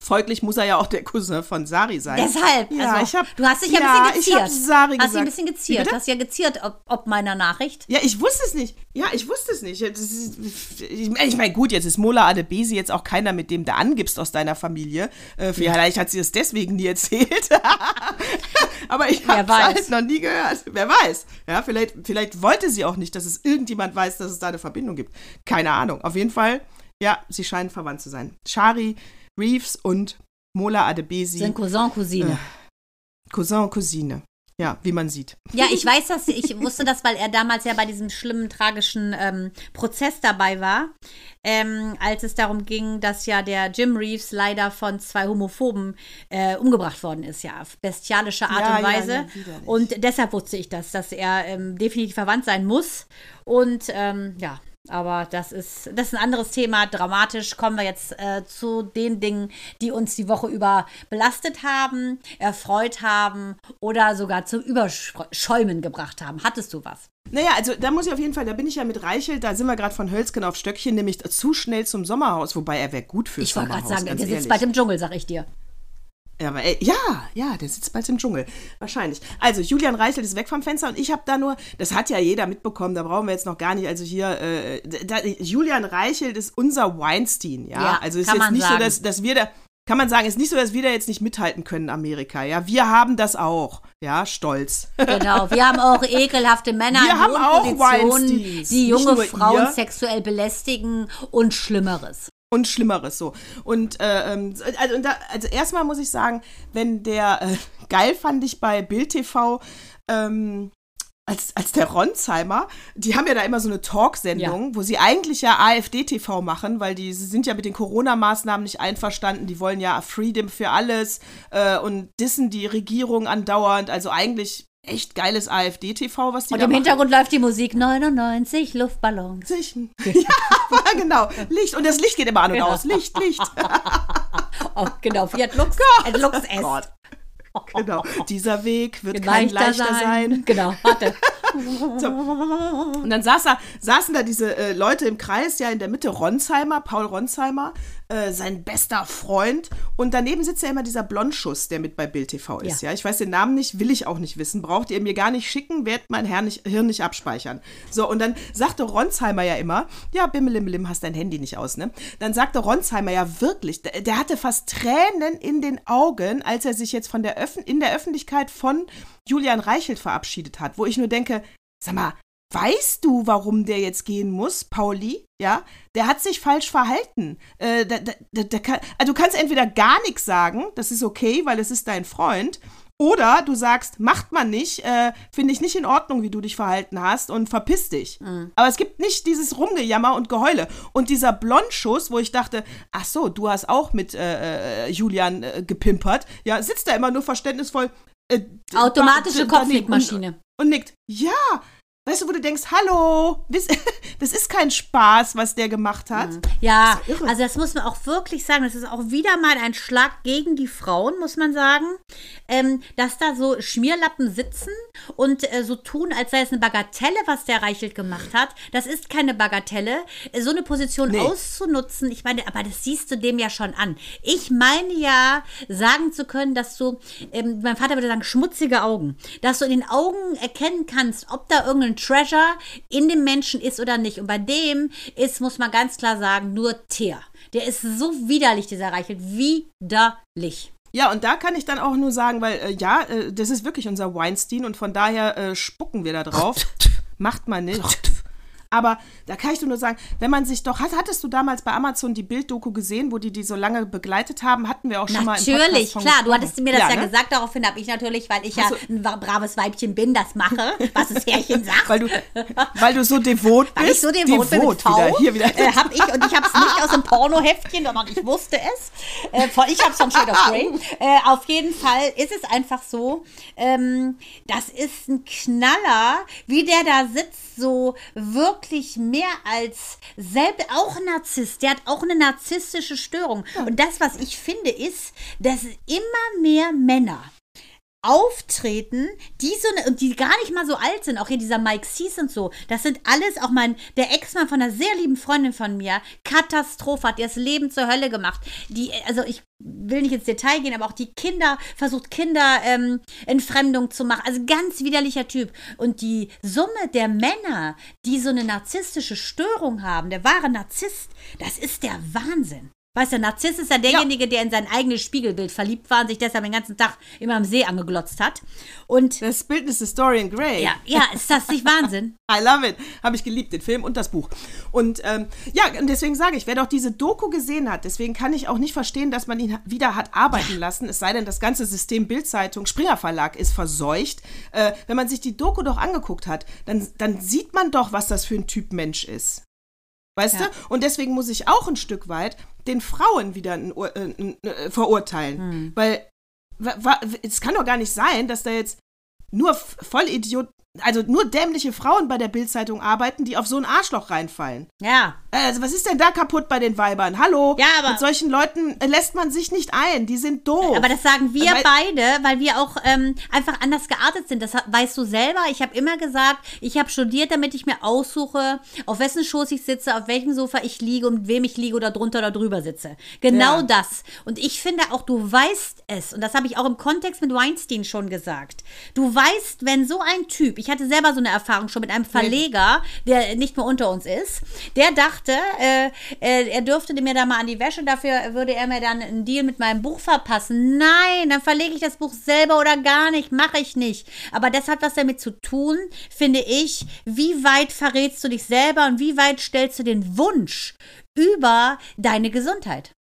Folglich muss er ja auch der Cousin von Sari sein. Deshalb. Ja, also, ich hab, du hast dich ja, ein bisschen ich geziert. habe Sari hast gesagt. dich ein bisschen geziert. bitte? Du hast ja geziert, ob, ob meiner Nachricht. Ja, ich wusste es nicht. Ja, ich wusste es nicht. Ist, ich meine, ich mein, gut, jetzt ist Mola Adebesi jetzt auch keiner, mit dem du angibst aus deiner Familie. Äh, vielleicht hat sie es deswegen nie erzählt. Aber ich habe es halt noch nie gehört. Wer weiß. Ja, vielleicht, vielleicht wollte sie auch nicht, dass es irgendjemand weiß, dass es da eine Verbindung gibt. Keine Ahnung. Auf jeden Fall, ja, sie scheinen verwandt zu sein. Shari Reeves und Mola Adebesi, Sind Cousin, Cousine. Cousin und Cousine. Ja, wie man sieht. Ja, ich weiß das, ich wusste das, weil er damals ja bei diesem schlimmen, tragischen ähm, Prozess dabei war, ähm, als es darum ging, dass ja der Jim Reeves leider von zwei Homophoben äh, umgebracht worden ist, ja, auf bestialische Art Ja, und Weise. ja, und deshalb wusste ich das, dass er ähm, definitiv verwandt sein muss. Und ähm, ja. Aber das ist, das ist ein anderes Thema. Dramatisch kommen wir jetzt äh, zu den Dingen, die uns die Woche über belastet haben, erfreut haben oder sogar zum Überschäumen gebracht haben. Hattest du was? Naja, also da muss ich auf jeden Fall, da bin ich ja mit Reichelt, da sind wir gerade von Hölzgen auf Stöckchen, nämlich zu schnell zum Sommerhaus, wobei er wäre gut fürs Ich wollte Sommerhaus. gerade sagen, der sitzt bald im Dschungel, sag ich dir. Ja, aber, ey, ja, ja, der sitzt bald im Dschungel. Wahrscheinlich. Also, Julian Reichelt ist weg vom Fenster und ich habe da nur, das hat ja jeder mitbekommen, da brauchen wir jetzt noch gar nicht, also hier, äh, da, Julian Reichelt ist unser Weinstein, ja. Ja, also ist jetzt nicht sagen. so, dass, dass wir da, kann man sagen, ist nicht so, dass wir da jetzt nicht mithalten können, Amerika, ja. Wir haben das auch, ja, stolz. Genau. Wir haben auch ekelhafte Männer Wir in haben auch Positionen, Weinsteins. die junge Frauen ihr. sexuell belästigen und Schlimmeres. Und Schlimmeres so. Und äh, ähm, also, und da, also erstmal muss ich sagen, wenn der äh, geil fand ich bei Bild TV ähm, als, als der Ronsheimer, die haben ja da immer so eine Talksendung, Ja. wo sie eigentlich ja AfD-TV machen, weil die sie sind ja mit den Corona-Maßnahmen nicht einverstanden. Die wollen ja Freedom für alles äh, und dissen die Regierung andauernd. Also eigentlich echt geiles AfD-TV, was die Und da im machen. Hintergrund läuft die Musik 99 Luftballons. Sich- Ja, genau. Licht. Und das Licht geht immer an und aus. Licht, Licht. Oh, genau, Fiat Lux, äh, Lux S. Gott. Genau. Dieser Weg wird kein Leichter, leichter sein. Genau, warte. Und dann saß da, saßen da diese äh, Leute im Kreis, ja in der Mitte Ronsheimer, Paul Ronsheimer, äh, sein bester Freund. Und daneben sitzt ja immer dieser Blondschuss, der mit bei Bild TV ist. Ja. Ja. ich weiß den Namen nicht, will ich auch nicht wissen. Braucht ihr mir gar nicht schicken, werd mein Herr nicht, Hirn nicht abspeichern. So, und dann sagte Ronsheimer ja immer, ja, bimmelimmelim, hast dein Handy nicht aus, ne? Dann sagte Ronsheimer ja wirklich, der, der hatte fast Tränen in den Augen, als er sich jetzt von der Öffn in der Öffentlichkeit von Julian Reichelt verabschiedet hat, wo ich nur denke, sag mal, weißt du, warum der jetzt gehen muss, Pauli? Ja, der hat sich falsch verhalten. Äh, da, da, da, kann, also du kannst entweder gar nichts sagen, das ist okay, weil es ist dein Freund, oder du sagst, macht man nicht, äh, finde ich nicht in Ordnung, wie du dich verhalten hast und verpiss dich. Aber es gibt nicht dieses Rumgejammer und Geheule. Und dieser Blondschuss, wo ich dachte, ach so, du hast auch mit äh, äh, Julian äh, gepimpert, ja, sitzt da immer nur verständnisvoll. Äh, Automatische Kopfnickmaschine. Und, und nickt. Ja, weißt du, wo du denkst, hallo, das, ist kein Spaß, was der gemacht hat. Ja, Das also das muss man auch wirklich sagen. Das ist auch wieder mal ein Schlag gegen die Frauen, muss man sagen. Ähm, dass da so Schmierlappen sitzen und äh, so tun, als sei es eine Bagatelle, was der Reichelt gemacht hat. Das ist keine Bagatelle. Äh, So eine Position Nee. auszunutzen, ich meine, aber das siehst du dem ja schon an. Ich meine ja, sagen zu können, dass du, ähm, mein Vater würde sagen, schmutzige Augen, dass du in den Augen erkennen kannst, ob da irgendein Treasure in dem Menschen ist oder nicht. Und bei dem ist, muss man ganz klar sagen, nur Teer. Der ist so widerlich, dieser Reichelt. Widerlich. Ja, und da kann ich dann auch nur sagen, weil äh, ja, äh, das ist wirklich unser Weinstein und von daher äh, spucken wir da drauf. Macht man nicht. Aber da kann ich nur sagen, wenn man sich doch, hat, hattest du damals bei Amazon die Bilddoku gesehen, wo die die so lange begleitet haben? Hatten wir auch schon mal im Podcast Natürlich, klar. Du hattest mir das ja, ne? gesagt. Daraufhin habe ich natürlich, weil ich ja ein braves Weibchen bin, das mache, was das Herrchen sagt. Weil du, weil du so devot bist. Weil ich so devot bin mit wieder, V, hier wieder. Äh, hab ich, und ich habe es nicht aus dem Pornoheftchen, sondern ich wusste es. Äh, von, ich habe es von Shade of Grey. Äh, auf jeden Fall ist es einfach so, ähm, das ist ein Knaller, wie der da sitzt, so wirklich mehr als selbst, auch Narzisst, der hat auch eine narzisstische Störung. Und das, was ich finde, ist, dass immer mehr Männer auftreten, die so und die gar nicht mal so alt sind, auch hier dieser Mike Sees und so, das sind alles auch mein, der Ex-Mann von einer sehr lieben Freundin von mir, Katastrophe, hat ihr das Leben zur Hölle gemacht. Die, also ich will nicht ins Detail gehen, aber auch die Kinder, versucht Kinder ähm, Entfremdung zu machen, also ganz widerlicher Typ. Und die Summe der Männer, die so eine narzisstische Störung haben, der wahre Narzisst, das ist der Wahnsinn. Weißt du, Narzisst ist ja derjenige, der in sein eigenes Spiegelbild verliebt war und sich deshalb den ganzen Tag immer am See angeglotzt hat. Und Das Bildnis ist Dorian Gray. ja, ja, ist das nicht Wahnsinn? I love it. Habe ich geliebt, den Film und das Buch. Und ähm, ja, und deswegen sage ich, wer doch diese Doku gesehen hat, deswegen kann ich auch nicht verstehen, dass man ihn wieder hat arbeiten lassen, es sei denn, das ganze System Bildzeitung, Springer Verlag ist verseucht. Äh, wenn man sich die Doku doch angeguckt hat, dann, dann sieht man doch, was das für ein Typ Mensch ist. Weißt Ja. du? Und deswegen muss ich auch ein Stück weit den Frauen wieder ein, Ur- äh, ein, äh, verurteilen. Hm. Weil es kann doch gar nicht sein, dass da jetzt nur F- Vollidiot, also nur dämliche Frauen bei der Bildzeitung arbeiten, die auf so ein Arschloch reinfallen. Ja, Also was ist denn da kaputt bei den Weibern? Hallo? Ja, aber- Mit solchen Leuten äh, lässt man sich nicht ein. Die sind doof. aber das sagen wir Weil- beide, weil wir auch ähm, einfach anders geartet sind. Das weißt du selber. Ich habe immer gesagt, ich habe studiert, damit ich mir aussuche, auf wessen Schoß ich sitze, auf welchem Sofa ich liege und mit wem ich liege oder drunter oder drüber sitze. Genau Ja. das. Und ich finde auch, du weißt es. Und das habe ich auch im Kontext mit Weinstein schon gesagt. Du weißt, wenn so ein Typ, ich hatte selber so eine Erfahrung schon mit einem Verleger, der nicht mehr unter uns ist, der dachte, äh, äh, er dürfte mir da mal an die Wäsche, dafür würde er mir dann einen Deal mit meinem Buch verpassen. Nein, dann verlege ich das Buch selber oder gar nicht, mache ich nicht. Aber das hat was damit zu tun, finde ich, wie weit verrätst du dich selber und wie weit stellst du den Wunsch über deine Gesundheit.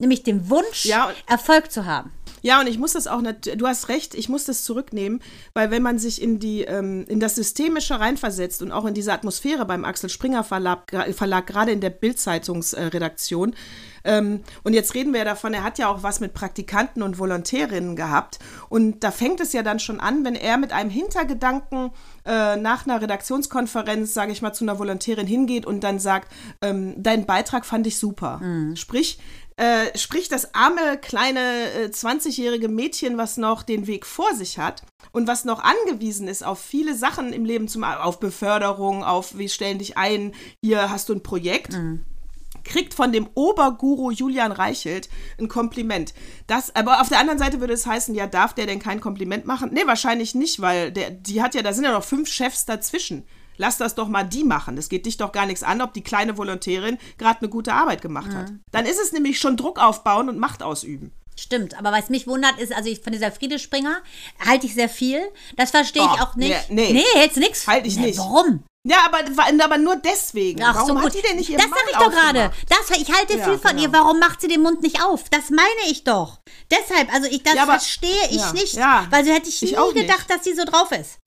Nämlich den Wunsch, Ja, Erfolg zu haben. Ja, und ich muss das auch, du hast recht, ich muss das zurücknehmen, weil wenn man sich in die, ähm, in das Systemische reinversetzt und auch in diese Atmosphäre beim Axel Springer Verlag, Verlag gerade in der Bildzeitungsredaktion, ähm, und jetzt reden wir ja davon, er hat ja auch was mit Praktikanten und Volontärinnen gehabt. Und da fängt es ja dann schon an, wenn er mit einem Hintergedanken äh, nach einer Redaktionskonferenz, sage ich mal, zu einer Volontärin hingeht und dann sagt, ähm, dein Beitrag fand ich super. Mhm. Sprich, äh, sprich, das arme, kleine, äh, 20-jährige Mädchen, was noch den Weg vor sich hat und was noch angewiesen ist auf viele Sachen im Leben, zum, auf Beförderung, auf wie stellen dich ein, hier hast du ein Projekt. Mhm kriegt von dem Oberguru Julian Reichelt ein Kompliment. Das, aber auf der anderen Seite würde es heißen, ja, darf der denn kein Kompliment machen? Nee, wahrscheinlich nicht, weil der, die hat ja, da sind ja noch fünf Chefs dazwischen lass das doch mal die machen. Es geht dich doch gar nichts an, ob die kleine Volontärin gerade eine gute Arbeit gemacht hat. Mhm. Dann ist es nämlich schon Druck aufbauen und Macht ausüben. Stimmt, aber was mich wundert ist, also ich von dieser Friedespringer halte ich sehr viel. Das verstehe ich oh, auch nicht. Nee, nee. nee jetzt nichts. Halte ich nee, nicht. Warum? Ja, aber, aber nur deswegen. Ach, Warum so hat die denn nicht ihren Das sag ich doch gerade. Ich halte ja, viel von genau. ihr. Warum macht sie den Mund nicht auf? Das meine ich doch. Deshalb, also ich, das ja, aber, verstehe ich ja, nicht. Weil so hätte ich, ich nie gedacht, nicht. dass sie so drauf ist.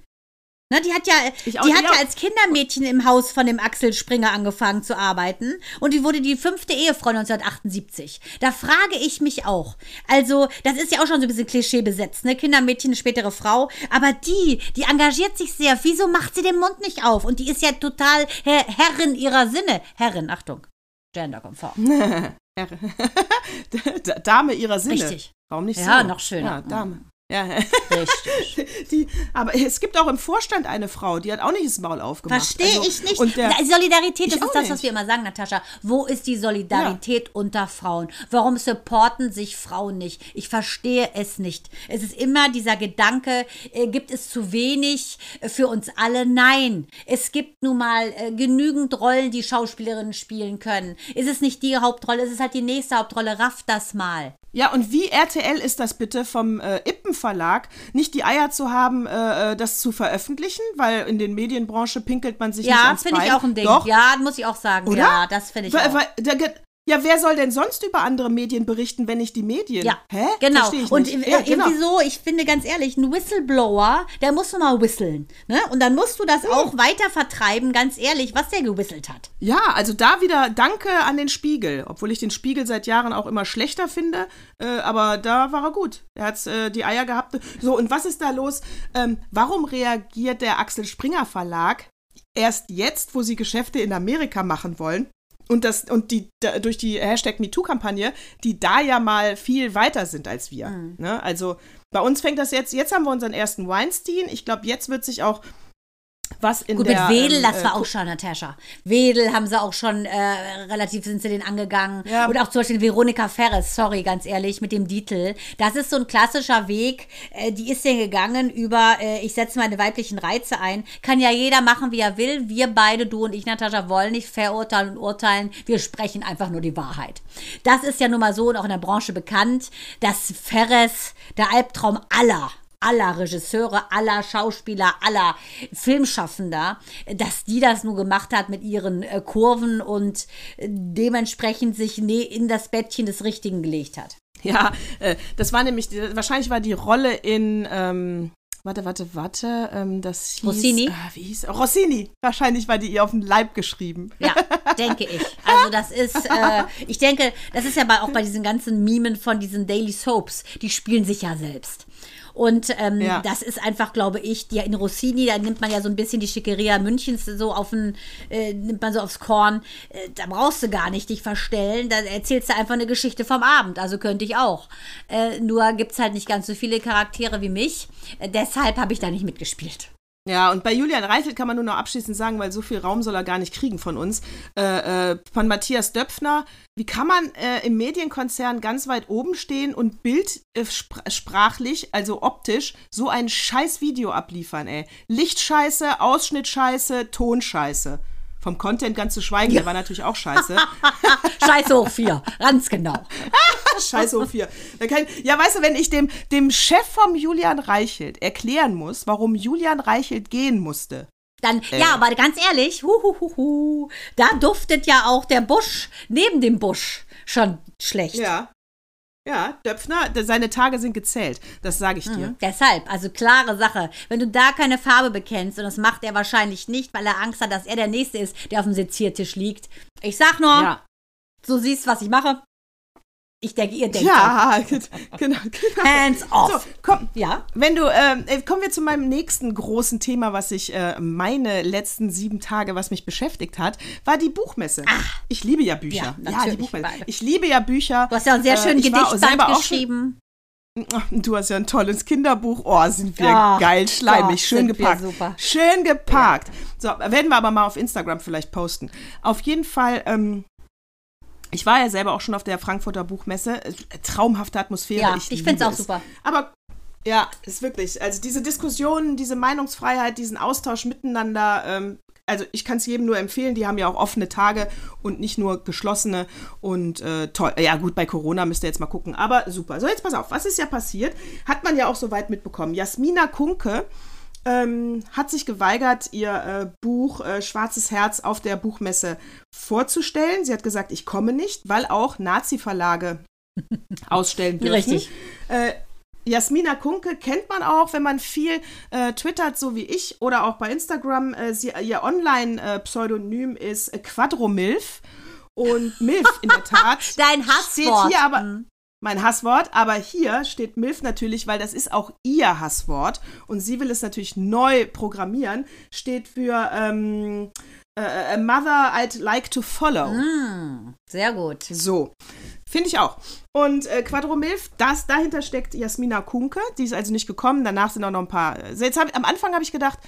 Ne, die hat ja, die hat ja als Kindermädchen im Haus von dem Axel Springer angefangen zu arbeiten und die wurde die fünfte Ehefrau 1978. Da frage ich mich auch. Also, das ist ja auch schon so ein bisschen Klischee besetzt, ne? Kindermädchen, eine spätere Frau. Aber die, die engagiert sich sehr. Wieso macht sie den Mund nicht auf? Und die ist ja total Her Herrin ihrer Sinne. Herrin, Achtung. Genderkonform. Dame ihrer Sinne. Richtig. Warum nicht ja, so? Ja, noch schöner. Ja, Dame. Ja, richtig. Die, aber es gibt auch im Vorstand eine Frau, die hat auch nicht das Maul aufgemacht. Verstehe also, ich nicht. Und der, Solidarität, das ist das, was wir immer sagen, Natascha. Wo ist die Solidarität ja. unter Frauen? Warum supporten sich Frauen nicht? Ich verstehe es nicht. Es ist immer dieser Gedanke, äh, gibt es zu wenig für uns alle? Nein. Es gibt nun mal äh, genügend Rollen, die Schauspielerinnen spielen können. Ist es nicht die Hauptrolle? Ist es halt die nächste Hauptrolle? Raff das mal. Ja, und wie RTL ist das bitte vom äh, Ippen Verlag, nicht die Eier zu haben, äh, äh, das zu veröffentlichen, weil in den Medienbranche pinkelt man sich ja, nicht ans Ja, finde ich auch ein Ding. Doch. Ja, muss ich auch sagen. Oder? Ja, das finde ich weil, auch. Weil, da, ja, wer soll denn sonst über andere Medien berichten, wenn nicht die Medien? Ja, Hä? genau. Und ja, genau. irgendwie so, ich finde ganz ehrlich, ein Whistleblower, der muss mal whistlen. Ne? Und dann musst du das mhm. auch weiter vertreiben, ganz ehrlich, was der gewistelt hat. Ja, also da wieder Danke an den Spiegel. Obwohl ich den Spiegel seit Jahren auch immer schlechter finde. Äh, aber da war er gut. Er hat äh, die Eier gehabt. So, und was ist da los? Ähm, warum reagiert der Axel Springer Verlag erst jetzt, wo sie Geschäfte in Amerika machen wollen? Und das und die da, durch die Hashtag MeToo-Kampagne, die da ja mal viel weiter sind als wir. Mhm. Ne? Also bei uns fängt das jetzt, jetzt haben wir unseren ersten Weinstein. Ich glaube, jetzt wird sich auch was in Gut, der, mit Wedel, ähm, das war äh, auch schon, Natascha. Wedel haben sie auch schon äh, relativ, sind sie den angegangen. Ja. Und auch zum Beispiel Veronika Ferres, sorry, ganz ehrlich, mit dem Titel. Das ist so ein klassischer Weg, äh, die ist ja gegangen über, äh, ich setze meine weiblichen Reize ein. Kann ja jeder machen, wie er will. Wir beide, du und ich, Natascha, wollen nicht verurteilen und urteilen. Wir sprechen einfach nur die Wahrheit. Das ist ja nun mal so und auch in der Branche bekannt, dass Ferres der Albtraum aller aller Regisseure, aller Schauspieler, aller Filmschaffender, dass die das nur gemacht hat mit ihren äh, Kurven und äh, dementsprechend sich ne, in das Bettchen des Richtigen gelegt hat. Ja, äh, das war nämlich, wahrscheinlich war die Rolle in, ähm, warte, warte, warte, ähm, das hieß, Rossini? Äh, wie hieß, Rossini, wahrscheinlich war die ihr auf den Leib geschrieben. Ja, denke ich. Also das ist, äh, ich denke, das ist ja bei, auch bei diesen ganzen Mimen von diesen Daily Soaps, die spielen sich ja selbst. Und ähm, ja. das ist einfach, glaube ich, die in Rossini, da nimmt man ja so ein bisschen die Schickeria Münchens so auf den, äh, nimmt man so aufs Korn. Äh, da brauchst du gar nicht dich verstellen. Da erzählst du einfach eine Geschichte vom Abend. Also könnte ich auch. Äh, nur gibt es halt nicht ganz so viele Charaktere wie mich. Äh, deshalb habe ich da nicht mitgespielt. Ja, und bei Julian Reichelt kann man nur noch abschließend sagen, weil so viel Raum soll er gar nicht kriegen von uns. Äh, äh, von Matthias Döpfner. Wie kann man äh, im Medienkonzern ganz weit oben stehen und bildsprachlich, äh, also optisch, so ein scheiß Video abliefern, ey? Lichtscheiße, Ausschnittscheiße, Tonscheiße. Vom Content ganz zu schweigen, ja. der war natürlich auch scheiße. scheiße hoch vier, ganz genau. scheiße hoch vier. Ja, weißt du, wenn ich dem, dem Chef vom Julian Reichelt erklären muss, warum Julian Reichelt gehen musste, dann, äh. ja, aber ganz ehrlich, huhuhuhu, da duftet ja auch der Busch neben dem Busch schon schlecht. Ja. Ja, Döpfner, seine Tage sind gezählt. Das sage ich dir. Mhm, deshalb, also klare Sache. Wenn du da keine Farbe bekennst, und das macht er wahrscheinlich nicht, weil er Angst hat, dass er der Nächste ist, der auf dem Seziertisch liegt. Ich sag nur, Ja. so siehst, was ich mache. Ich denke, ihr denkt. Ja, genau, genau. so. Hands So, off. komm, Ja. Wenn du, ähm, äh, kommen wir zu meinem nächsten großen Thema, was ich äh, meine letzten sieben Tage, was mich beschäftigt hat, war die Buchmesse. Ich liebe ja Bücher. Ja, natürlich, die Buchmesse. Ich liebe ja Bücher. Du hast ja ein sehr Äh, schönes war Gedichtband geschrieben. Du hast ja ein tolles Kinderbuch. Oh, sind wir Ach, geil, schleimig, Gott, schön super. Schön gepackt. So, werden wir aber mal auf Instagram vielleicht posten. Auf jeden Fall, ähm, ich war ja selber auch schon auf der Frankfurter Buchmesse. Äh, Traumhafte Atmosphäre. Ja, ich ich find's liebe auch es. super. Aber ja, ist wirklich. Also diese Diskussionen, diese Meinungsfreiheit, diesen Austausch miteinander, ähm, also ich kann es jedem nur empfehlen, die haben ja auch offene Tage und nicht nur geschlossene und äh, toll. Ja gut, bei Corona müsst ihr jetzt mal gucken, aber super. So, jetzt pass auf, was ist ja passiert? Hat man ja auch soweit mitbekommen. Jasmina Kunke ähm, hat sich geweigert, ihr äh, Buch äh, Schwarzes Herz auf der Buchmesse vorzustellen. Sie hat gesagt, ich komme nicht, weil auch Nazi-Verlage ausstellen dürfen. Richtig. Äh, Jasmina Kunke kennt man auch, wenn man viel äh, twittert, so wie ich, oder auch bei Instagram. Äh, sie, ihr Online-Pseudonym ist äh, Quadromilf. Und Milf in der Tat. Dein Steht Hasswort. hier aber Mhm. Mein Hasswort, aber hier steht Milf natürlich, weil das ist auch ihr Hasswort und sie will es natürlich neu programmieren, steht für ähm, äh, a Mother I'd like to follow. Mm, sehr gut. So, finde ich auch. Und äh, Quadromilf, das dahinter steckt Jasmina Kunke, die ist also nicht gekommen. Danach sind auch noch ein paar. Also jetzt hab, am Anfang habe ich gedacht,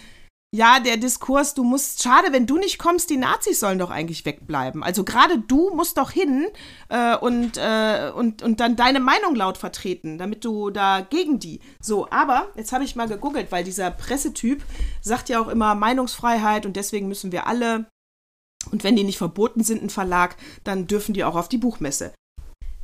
ja, der Diskurs, du musst, schade, wenn du nicht kommst, die Nazis sollen doch eigentlich wegbleiben. Also gerade du musst doch hin äh, und, äh, und, und dann deine Meinung laut vertreten, damit du da gegen die. So, aber jetzt habe ich mal gegoogelt, weil dieser Pressetyp sagt ja auch immer Meinungsfreiheit und deswegen müssen wir alle und wenn die nicht verboten sind, ein Verlag, dann dürfen die auch auf die Buchmesse.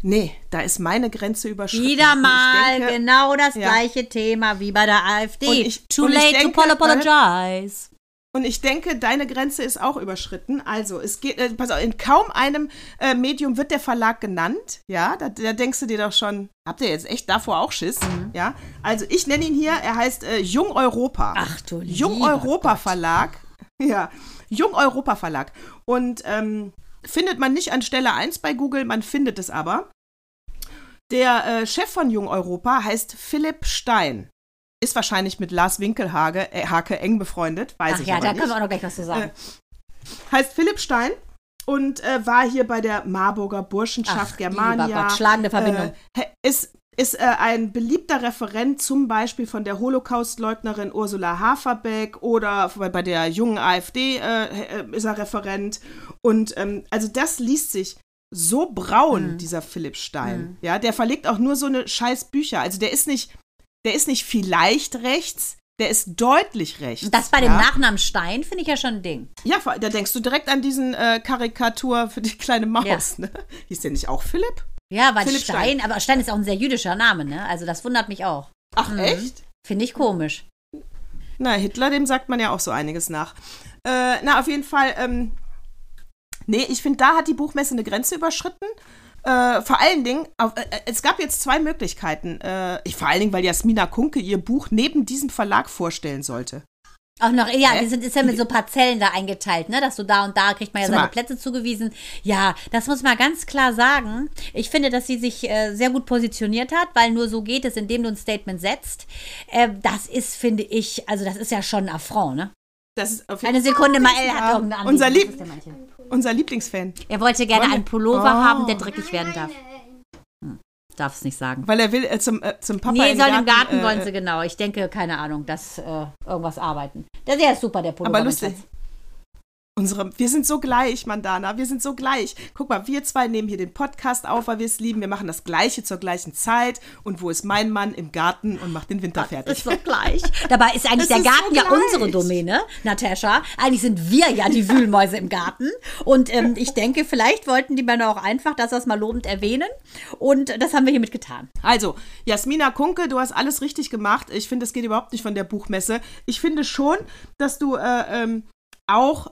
Nee, da ist meine Grenze überschritten. Wieder mal denke, genau das ja. gleiche Thema wie bei der AfD. Und ich- Too und late denke, to apologize. Und ich denke, deine Grenze ist auch überschritten. Also, es geht, äh, pass auf, in kaum einem äh, Medium wird der Verlag genannt. Ja, da, da denkst du dir doch schon, habt ihr jetzt echt davor auch Schiss? Mhm. Ja, also ich nenne ihn hier, er heißt äh, Jung Europa. Ach du Jung Europa Gott. Verlag. Ja, Jung Europa Verlag. Und ähm, findet man nicht an Stelle 1 bei Google, man findet es aber. Der äh, Chef von Jung Europa heißt Philipp Stein. Ist wahrscheinlich mit Lars Winkelhake äh, Hake eng befreundet, weiß Ach ich ja, aber da nicht. können wir auch noch gleich was zu sagen. heißt Philipp Stein und äh, war hier bei der Marburger Burschenschaft Ach, Germania. Gott, schlagende Verbindung. Äh, ist ist äh, ein beliebter Referent zum Beispiel von der Holocaustleugnerin Ursula Haferbeck oder bei, der jungen AfD äh, äh, ist er Referent. Und ähm, also das liest sich so Mhm. braun, dieser Philipp Stein. Ja, der verlegt auch nur so eine scheiß Bücher. Also der ist nicht, der ist nicht vielleicht rechts, der ist deutlich rechts. Und das bei dem ja? Nachnamen Stein finde ich ja schon ein Ding. Ja, da denkst du direkt an diesen äh, Karikatur für die kleine Maus. Ne? Hieß der nicht auch Philipp? Ja, weil Philipp Stein, Stein. aber Stein ist auch ein sehr jüdischer Name, ne? Also das wundert mich auch. Ach, echt? Finde ich komisch. Na, Hitler, dem sagt man ja auch so einiges nach. Äh, na, auf jeden Fall, ähm, nee, ich finde, da hat die Buchmesse eine Grenze überschritten. Äh, vor allen Dingen, auf, äh, es gab jetzt zwei Möglichkeiten. Äh, ich, vor allen Dingen, weil Jasmina Kunke ihr Buch neben diesem Verlag vorstellen sollte. Auch noch, ja, Hä? die sind, ist ja mit so Parzellen da eingeteilt, ne? Dass du da und da kriegt man ja seine mal. Plätze zugewiesen. Ja, das muss man ganz klar sagen. Ich finde, dass sie sich äh, sehr gut positioniert hat, weil nur so geht es, indem du ein Statement setzt. Äh, das ist, finde ich, also das ist ja schon ein Affront, ne? Das ist auf Eine Sekunde, Mael hat Ja, irgendein unser, Anliegen. Lieb unser Lieblingsfan. Er wollte gerne einen Pullover Oh. haben, der dreckig werden darf. Darf es nicht sagen. Weil er will äh, zum, äh, zum Papa Nee, den im Garten äh, wollen sie genau. Ich denke, keine Ahnung, dass äh, irgendwas arbeiten. Der, der ist super, der Pullover. Aber lustig. Schatz. Unsere, wir sind so gleich, Mandana. Wir sind so gleich. Guck mal, wir zwei nehmen hier den Podcast auf, weil wir es lieben. Wir machen das Gleiche zur gleichen Zeit. Und wo ist mein Mann? Im Garten und macht den Winter fertig. Ist so gleich. Dabei ist eigentlich Das der ist Garten so ja unsere Domäne, Natascha. Eigentlich sind wir ja die Wühlmäuse im Garten. Und ähm, ich denke, vielleicht wollten die Männer auch einfach, dass wir es mal lobend erwähnen. Und das haben wir hiermit getan. Also, Jasmina Kunke, du hast alles richtig gemacht. Ich finde, es geht überhaupt nicht von der Buchmesse. Ich finde schon, dass du äh, ähm, auch,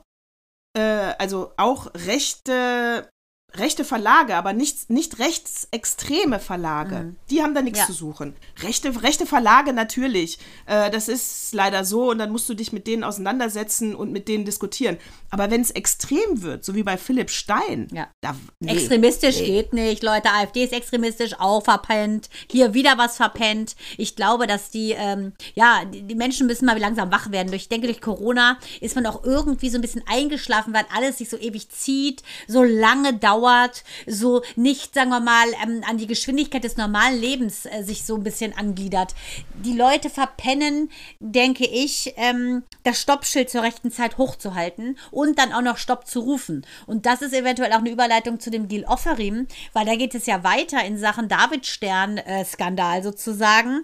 äh, also auch rechte rechte Verlage, aber nicht, nicht rechtsextreme Verlage. Mhm. Die haben da nichts Ja. zu suchen. Rechte, rechte Verlage natürlich. Äh, das ist leider so und dann musst du dich mit denen auseinandersetzen und mit denen diskutieren. Aber wenn es extrem wird, so wie bei Philipp Stein, Ja. da, nee. Extremistisch geht nicht, Leute. AfD ist extremistisch, auch verpennt. Hier wieder was verpennt. Ich glaube, dass die, ähm, ja, die, die Menschen müssen mal langsam wach werden. Ich denke, durch Corona ist man auch irgendwie so ein bisschen eingeschlafen, weil alles sich so ewig zieht, so lange dauert, so nicht, sagen wir mal, ähm, an die Geschwindigkeit des normalen Lebens äh, sich so ein bisschen angliedert. Die Leute verpennen, denke ich, ähm, das Stoppschild zur rechten Zeit hochzuhalten und dann auch noch Stopp zu rufen. Und das ist eventuell auch eine Überleitung zu dem Deal Offerim, weil da geht es ja weiter in Sachen David-Stern-Skandal sozusagen.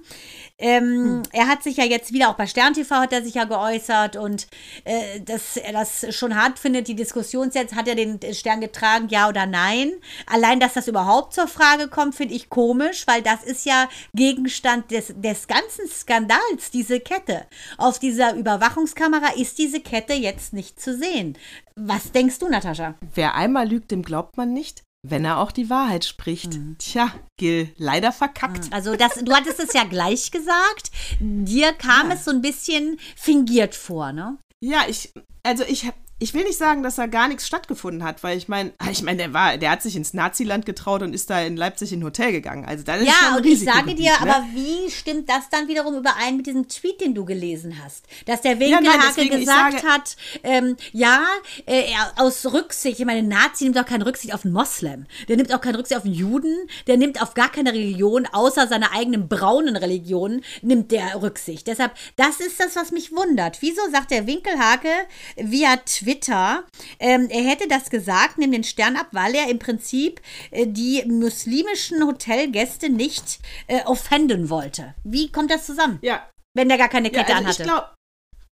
Ähm, Er hat sich ja jetzt wieder, auch bei Stern TV hat er sich ja geäußert und äh, dass er das schon hart findet, die Diskussion jetzt, hat er den Stern getragen, ja oder nein? Allein, dass das überhaupt zur Frage kommt, finde ich komisch, weil das ist ja Gegenstand des, des ganzen Skandals, diese Kette. Auf dieser Überwachungskamera ist diese Kette jetzt nicht zu sehen. Was denkst du, Natascha? Wer einmal lügt, dem glaubt man nicht, wenn er auch die Wahrheit spricht. Mhm. Tja, Gil, leider verkackt. Also das, du hattest es ja gleich gesagt. Dir kam es so ein bisschen fingiert vor, ne? Ja, ich, also ich, ich will nicht sagen, dass da gar nichts stattgefunden hat, weil ich meine, ich meine, der war, der hat sich ins Naziland getraut und ist da in Leipzig in ein Hotel gegangen. Also das ist schon Ja, und ich sage dir, ne? aber wie stimmt das dann wiederum überein mit diesem Tweet, den du gelesen hast? Dass der Ja, Winkelhake ich gesagt sage- hat, ähm, ja, äh, er, aus Rücksicht, ich meine, ein Nazi nimmt auch keine Rücksicht auf einen Moslem. Der nimmt auch keine Rücksicht auf einen Juden. Der nimmt auf gar keine Religion, außer seiner eigenen braunen Religion, nimmt der Rücksicht. Deshalb, das ist das, was mich wundert. Wieso sagt der Winkelhake via Twitter, ähm, er hätte das gesagt, nimm den Stern ab, weil er im Prinzip äh, die muslimischen Hotelgäste nicht äh, offenden wollte. Wie kommt das zusammen? Ja, Wenn der gar keine ja Kette also ich anhatte. glaube,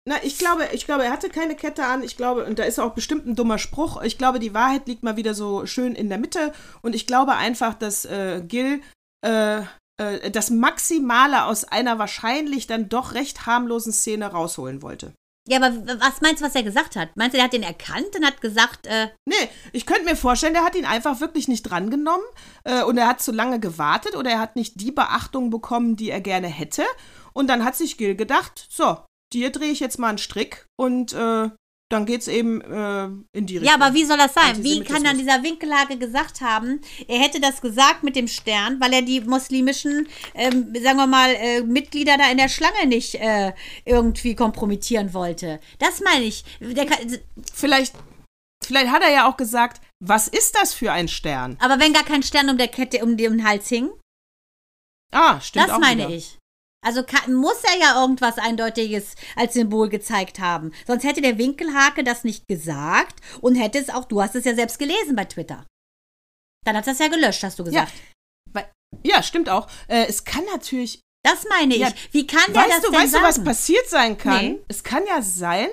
na, ich glaube, ich glaube, er hatte keine Kette an. Ich glaube, und da ist auch bestimmt ein dummer Spruch. Ich glaube, die Wahrheit liegt mal wieder so schön in der Mitte. Und ich glaube einfach, dass äh, Gil äh, äh, das Maximale aus einer wahrscheinlich dann doch recht harmlosen Szene rausholen wollte. Ja, aber was meinst du, was er gesagt hat? Meinst du, er hat den erkannt und hat gesagt, äh, Nee, ich könnte mir vorstellen, der hat ihn einfach wirklich nicht drangenommen äh, und er hat zu lange gewartet oder er hat nicht die Beachtung bekommen, die er gerne hätte. Und dann hat sich Gil gedacht, so, dir drehe ich jetzt mal einen Strick und äh, dann geht's eben äh, in die Richtung. Ja, aber wie soll das sein? Wie kann dann dieser Winkelhage gesagt haben, er hätte das gesagt mit dem Stern, weil er die muslimischen, ähm, sagen wir mal, äh, Mitglieder da in der Schlange nicht äh, irgendwie kompromittieren wollte? Das meine ich. Kann, Vielleicht, vielleicht hat er ja auch gesagt, was ist das für ein Stern? aber wenn gar kein Stern um der Kette, um den Hals hing, Ah, stimmt das meine wieder. ich. Also kann, muss er ja irgendwas Eindeutiges als Symbol gezeigt haben. Sonst hätte der Winkelhake das nicht gesagt und hätte es auch, du hast es ja selbst gelesen bei Twitter. Dann hat das ja gelöscht, hast du Ja, gesagt. weil, ja, stimmt auch. Äh, es kann natürlich Das meine ich. Ja, Wie kann der weißt das du, denn weißt sagen? du, was passiert sein kann? Nee. Es kann ja sein,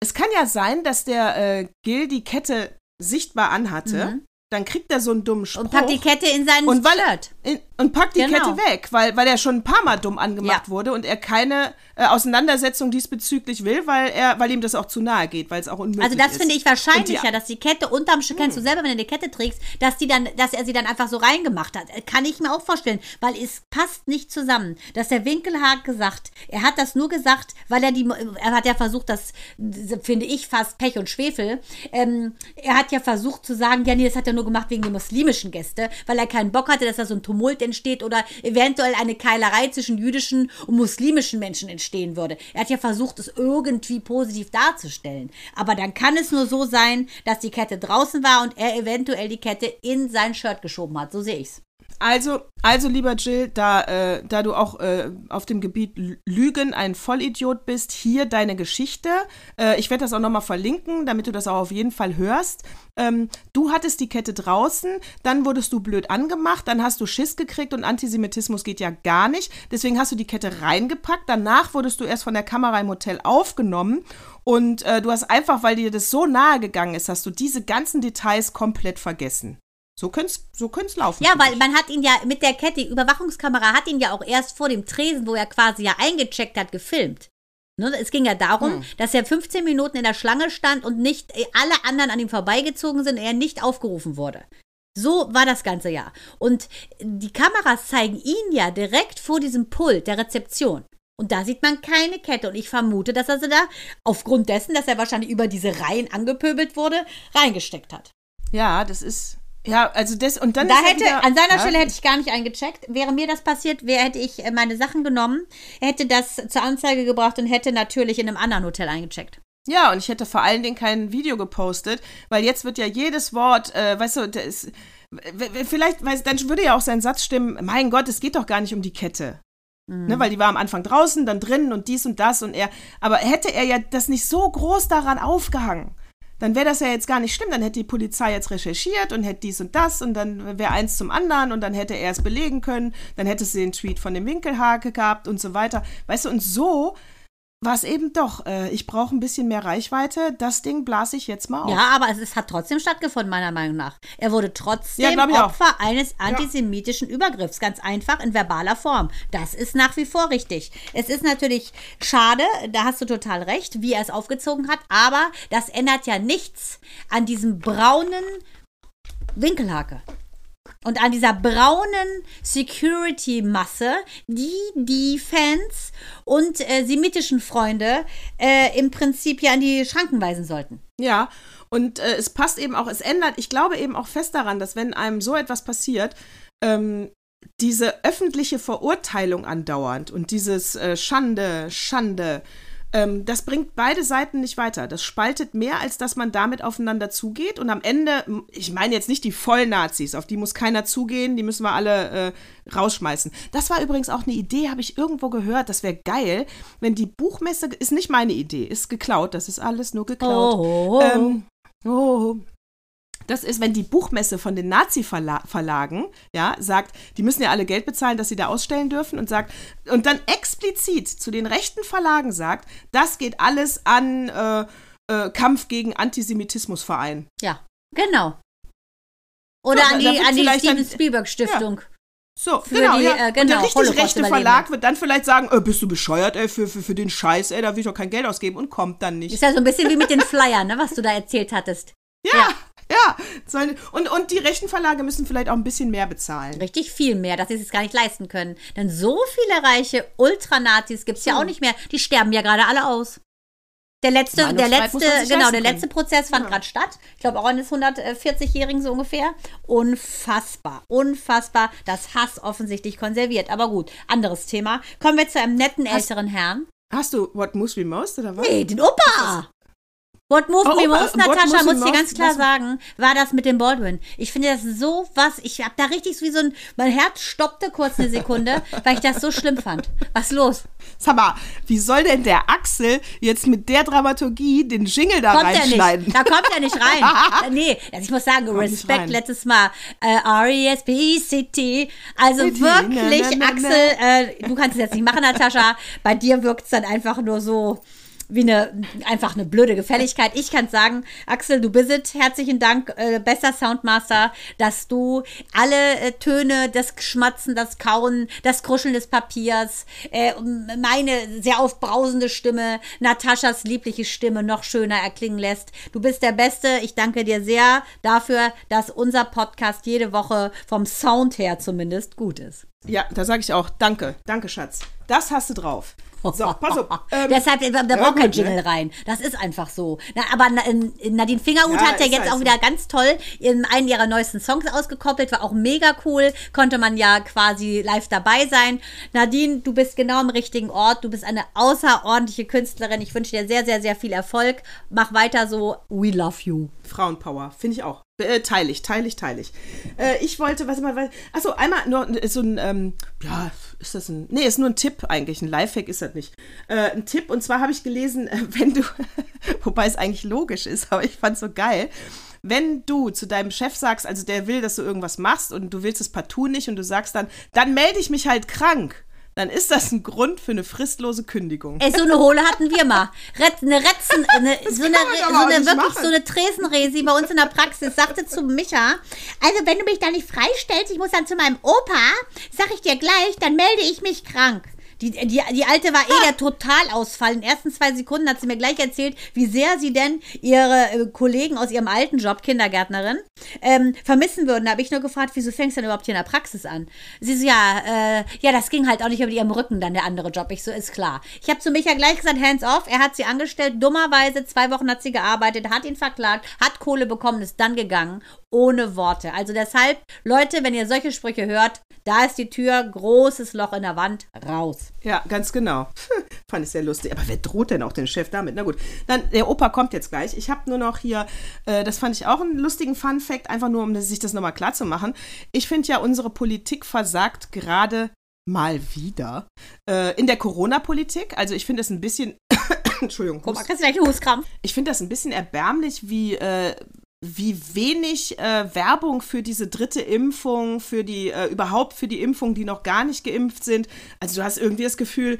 es kann ja sein, dass der äh, Gil die Kette sichtbar anhatte. Mhm. Dann kriegt er so einen dummen Spruch. Und packt die Kette in seinen Und weil- Shirt. in, und packt die Genau. Kette weg, weil, weil er schon ein paar Mal dumm angemacht Ja. wurde und er keine äh, Auseinandersetzung diesbezüglich will, weil er, weil ihm das auch zu nahe geht, weil es auch unmöglich Also das ist. finde ich wahrscheinlicher, die- Hm. dass die Kette unterm Sch kennst du selber, wenn du eine Kette trägst, dass die dann, dass er sie dann einfach so reingemacht hat. Kann ich mir auch vorstellen, weil es passt nicht zusammen. Dass der Winkelhag gesagt, er hat das nur gesagt, weil er die, er hat ja versucht, das finde ich fast Pech und Schwefel. Ähm, er hat ja versucht zu sagen, ja nee, das hat er nur gemacht wegen der muslimischen Gäste, weil er keinen Bock hatte, dass da so ein Tumult entsteht oder eventuell eine Keilerei zwischen jüdischen und muslimischen Menschen entstehen würde. Er hat ja versucht, es irgendwie positiv darzustellen. Aber dann kann es nur so sein, dass die Kette draußen war und er eventuell die Kette in sein Shirt geschoben hat. So sehe ich's. Also, also lieber Jill, da, äh, da du auch äh, auf dem Gebiet Lü- Lügen ein Vollidiot bist, hier deine Geschichte. Äh, ich werde das auch nochmal verlinken, damit du das auch auf jeden Fall hörst. Ähm, du hattest die Kette draußen, dann wurdest du blöd angemacht, dann hast du Schiss gekriegt und Antisemitismus geht ja gar nicht. Deswegen hast du die Kette reingepackt. Danach wurdest du erst von der Kamera im Hotel aufgenommen und äh, du hast einfach, weil dir das so nahe gegangen ist, hast du diese ganzen Details komplett vergessen. So könnte es so können's laufen. Ja, weil man hat ihn ja mit der Kette, die Überwachungskamera hat ihn ja auch erst vor dem Tresen, wo er quasi ja eingecheckt hat, gefilmt. Ne, es ging ja darum, hm. dass er 15 Minuten in der Schlange stand und nicht äh, alle anderen an ihm vorbeigezogen sind, er nicht aufgerufen wurde. So war das ganze Jahr. Und die Kameras zeigen ihn ja direkt vor diesem Pult der Rezeption. Und da sieht man keine Kette. Und ich vermute, dass er sie da aufgrund dessen, dass er wahrscheinlich über diese Reihen angepöbelt wurde, reingesteckt hat. Ja, das ist. Ja, also das und dann. Da hätte, wieder, an seiner ja. Stelle hätte ich gar nicht eingecheckt. Wäre mir das passiert, wäre, hätte ich äh, meine Sachen genommen, hätte das zur Anzeige gebracht und hätte natürlich in einem anderen Hotel eingecheckt. Ja, und ich hätte vor allen Dingen kein Video gepostet, weil jetzt wird ja jedes Wort, äh, weißt du, das, vielleicht, weißt, dann würde ja auch sein Satz stimmen, mein Gott, es geht doch gar nicht um die Kette. Mhm. Ne, weil die war am Anfang draußen, dann drinnen und dies und das und er. Aber hätte er ja das nicht so groß daran aufgehangen, dann wäre das ja jetzt gar nicht schlimm. Dann hätte die Polizei jetzt recherchiert und hätte dies und das und dann wäre eins zum anderen und dann hätte er es belegen können. Dann hätte sie den Tweet von dem Winkelhake gehabt und so weiter. Weißt du, und so war es eben doch. Äh, ich brauche ein bisschen mehr Reichweite. Das Ding blase ich jetzt mal auf. Ja, aber es, es hat trotzdem stattgefunden, meiner Meinung nach. Er wurde trotzdem ja, Opfer auch. eines antisemitischen ja. Übergriffs. Ganz einfach in verbaler Form. Das ist nach wie vor richtig. Es ist natürlich schade, da hast du total recht, wie er es aufgezogen hat, aber das ändert ja nichts an diesem braunen Winkelhake und an dieser braunen Security-Masse, die die Fans und äh, semitischen Freunde äh, im Prinzip ja an die Schranken weisen sollten. Ja, und äh, es passt eben auch, es ändert, ich glaube eben auch fest daran, dass wenn einem so etwas passiert, ähm, diese öffentliche Verurteilung andauernd und dieses äh, Schande, Schande, ähm, das bringt beide Seiten nicht weiter. Das spaltet mehr, als dass man damit aufeinander zugeht. Und am Ende, ich meine jetzt nicht die Vollnazis, auf die muss keiner zugehen, die müssen wir alle äh, rausschmeißen. Das war übrigens auch eine Idee, habe ich irgendwo gehört. Das wäre geil, wenn die Buchmesse, ist nicht meine Idee, ist geklaut, das ist alles nur geklaut. Oh. Ähm, oh, das ist, wenn die Buchmesse von den Nazi-Verlagen, ja, sagt, die müssen ja alle Geld bezahlen, dass sie da ausstellen dürfen und sagt, und dann explizit zu den rechten Verlagen sagt, das geht alles an äh, äh, Kampf gegen Antisemitismusverein. Ja, genau. Oder so, an die, an die Steven Spielberg Stiftung. Ja. So, für genau, die, ja. äh, genau, Und der richtig rechte Verlag wird dann vielleicht sagen, äh, bist du bescheuert, ey, für, für, für den Scheiß, ey, da will ich doch kein Geld ausgeben und kommt dann nicht. Ist ja so ein bisschen wie mit den Flyern, ne, was du da erzählt hattest. Ja, ja, ja. Und, und die rechten Verlage müssen vielleicht auch ein bisschen mehr bezahlen. Richtig viel mehr, dass sie es gar nicht leisten können. Denn so viele reiche Ultranazis gibt es ja auch nicht mehr. Die sterben ja gerade alle aus. Der letzte, der letzte, genau, der letzte Prozess fand ja. gerade statt. Ich glaube auch eines 140-Jährigen so ungefähr. Unfassbar, unfassbar. Das Hass offensichtlich konserviert. Aber gut, anderes Thema. Kommen wir zu einem netten älteren Herrn. Hast du What Moves Me Most oder was? Nee, den Opa. What moved oh, me most, Natascha, muss ich dir ganz klar sagen, war das mit dem Baldwin. Ich finde das so was, ich habe da richtig so wie so ein, mein Herz stoppte kurz eine Sekunde, weil ich das so schlimm fand. Was los? Sag mal, wie soll denn der Axel jetzt mit der Dramaturgie den Jingle da kommt reinschneiden? Da kommt er nicht rein. nee, also ich muss sagen, kommt Respekt letztes Mal. Äh, R-E-S-P-E-C-T. Also City, wirklich, na, na, na, Axel, äh, du kannst es jetzt nicht machen, Natascha. Bei dir wirkt es dann einfach nur so wie eine einfach eine blöde Gefälligkeit. Ich kann sagen, Axel, du bist es. Herzlichen Dank, äh, besser Soundmaster, dass du alle äh, Töne, das Schmatzen, das Kauen, das Kruscheln des Papiers, äh, meine sehr aufbrausende Stimme, Nataschas liebliche Stimme noch schöner erklingen lässt. Du bist der Beste. Ich danke dir sehr dafür, dass unser Podcast jede Woche vom Sound her zumindest gut ist. Ja, da sage ich auch Danke. Danke, Schatz. Das hast du drauf. So, pass auf. Ähm, Deshalb, da ja, braucht kein Jingle ne? rein. Das ist einfach so. Na, aber Nadine Fingerhut ja, hat ja jetzt auch wieder ganz toll in einen ihrer neuesten Songs ausgekoppelt. War auch mega cool. Konnte man ja quasi live dabei sein. Nadine, du bist genau am richtigen Ort. Du bist eine außerordentliche Künstlerin. Ich wünsche dir sehr, sehr, sehr viel Erfolg. Mach weiter so. We love you. Frauenpower, finde ich auch. Äh, teile ich, teile ich, teile ich. Äh, ich wollte, was immer, achso, einmal nur so ein, ähm, ja, ist das ein, nee, ist nur ein Tipp eigentlich, ein Lifehack ist das nicht. Äh, ein Tipp, und zwar habe ich gelesen, wenn du, wobei es eigentlich logisch ist, aber ich fand es so geil, wenn du zu deinem Chef sagst, also der will, dass du irgendwas machst und du willst es partout nicht und du sagst dann, dann melde ich mich halt krank dann ist das ein Grund für eine fristlose Kündigung. Ey, so eine Hohle hatten wir mal. Ret, eine Retzen, eine, so eine, so eine wirklich machen. so eine Tresenresi bei uns in der Praxis sagte zu Micha, also wenn du mich da nicht freistellst, ich muss dann zu meinem Opa, sag ich dir gleich, dann melde ich mich krank. Die, die, die alte war eh der Totalausfall. In den ersten zwei Sekunden hat sie mir gleich erzählt, wie sehr sie denn ihre äh, Kollegen aus ihrem alten Job, Kindergärtnerin, ähm, vermissen würden. Da habe ich nur gefragt, wieso fängst du denn überhaupt hier in der Praxis an? Sie so, ja, äh, ja, das ging halt auch nicht über ihrem Rücken dann, der andere Job. Ich so, ist klar. Ich habe zu Micha gleich gesagt, hands off. Er hat sie angestellt, dummerweise, zwei Wochen hat sie gearbeitet, hat ihn verklagt, hat Kohle bekommen, ist dann gegangen ohne Worte. Also deshalb, Leute, wenn ihr solche Sprüche hört, da ist die Tür, großes Loch in der Wand, raus. Ja, ganz genau. Fand ich sehr lustig. Aber wer droht denn auch den Chef damit? Na gut, dann der Opa kommt jetzt gleich. Ich habe nur noch hier, äh, das fand ich auch einen lustigen Fun Fact, einfach nur, um sich das nochmal klar zu machen. Ich finde ja, unsere Politik versagt gerade mal wieder äh, in der Corona-Politik. Also ich finde es ein bisschen Entschuldigung. Guck mal, kriegst du gleich einen Huskrampf. Ich finde das ein bisschen erbärmlich, wie äh, wie wenig äh, Werbung für diese dritte Impfung, für die, äh, überhaupt für die Impfung, die noch gar nicht geimpft sind. Also du hast irgendwie das Gefühl,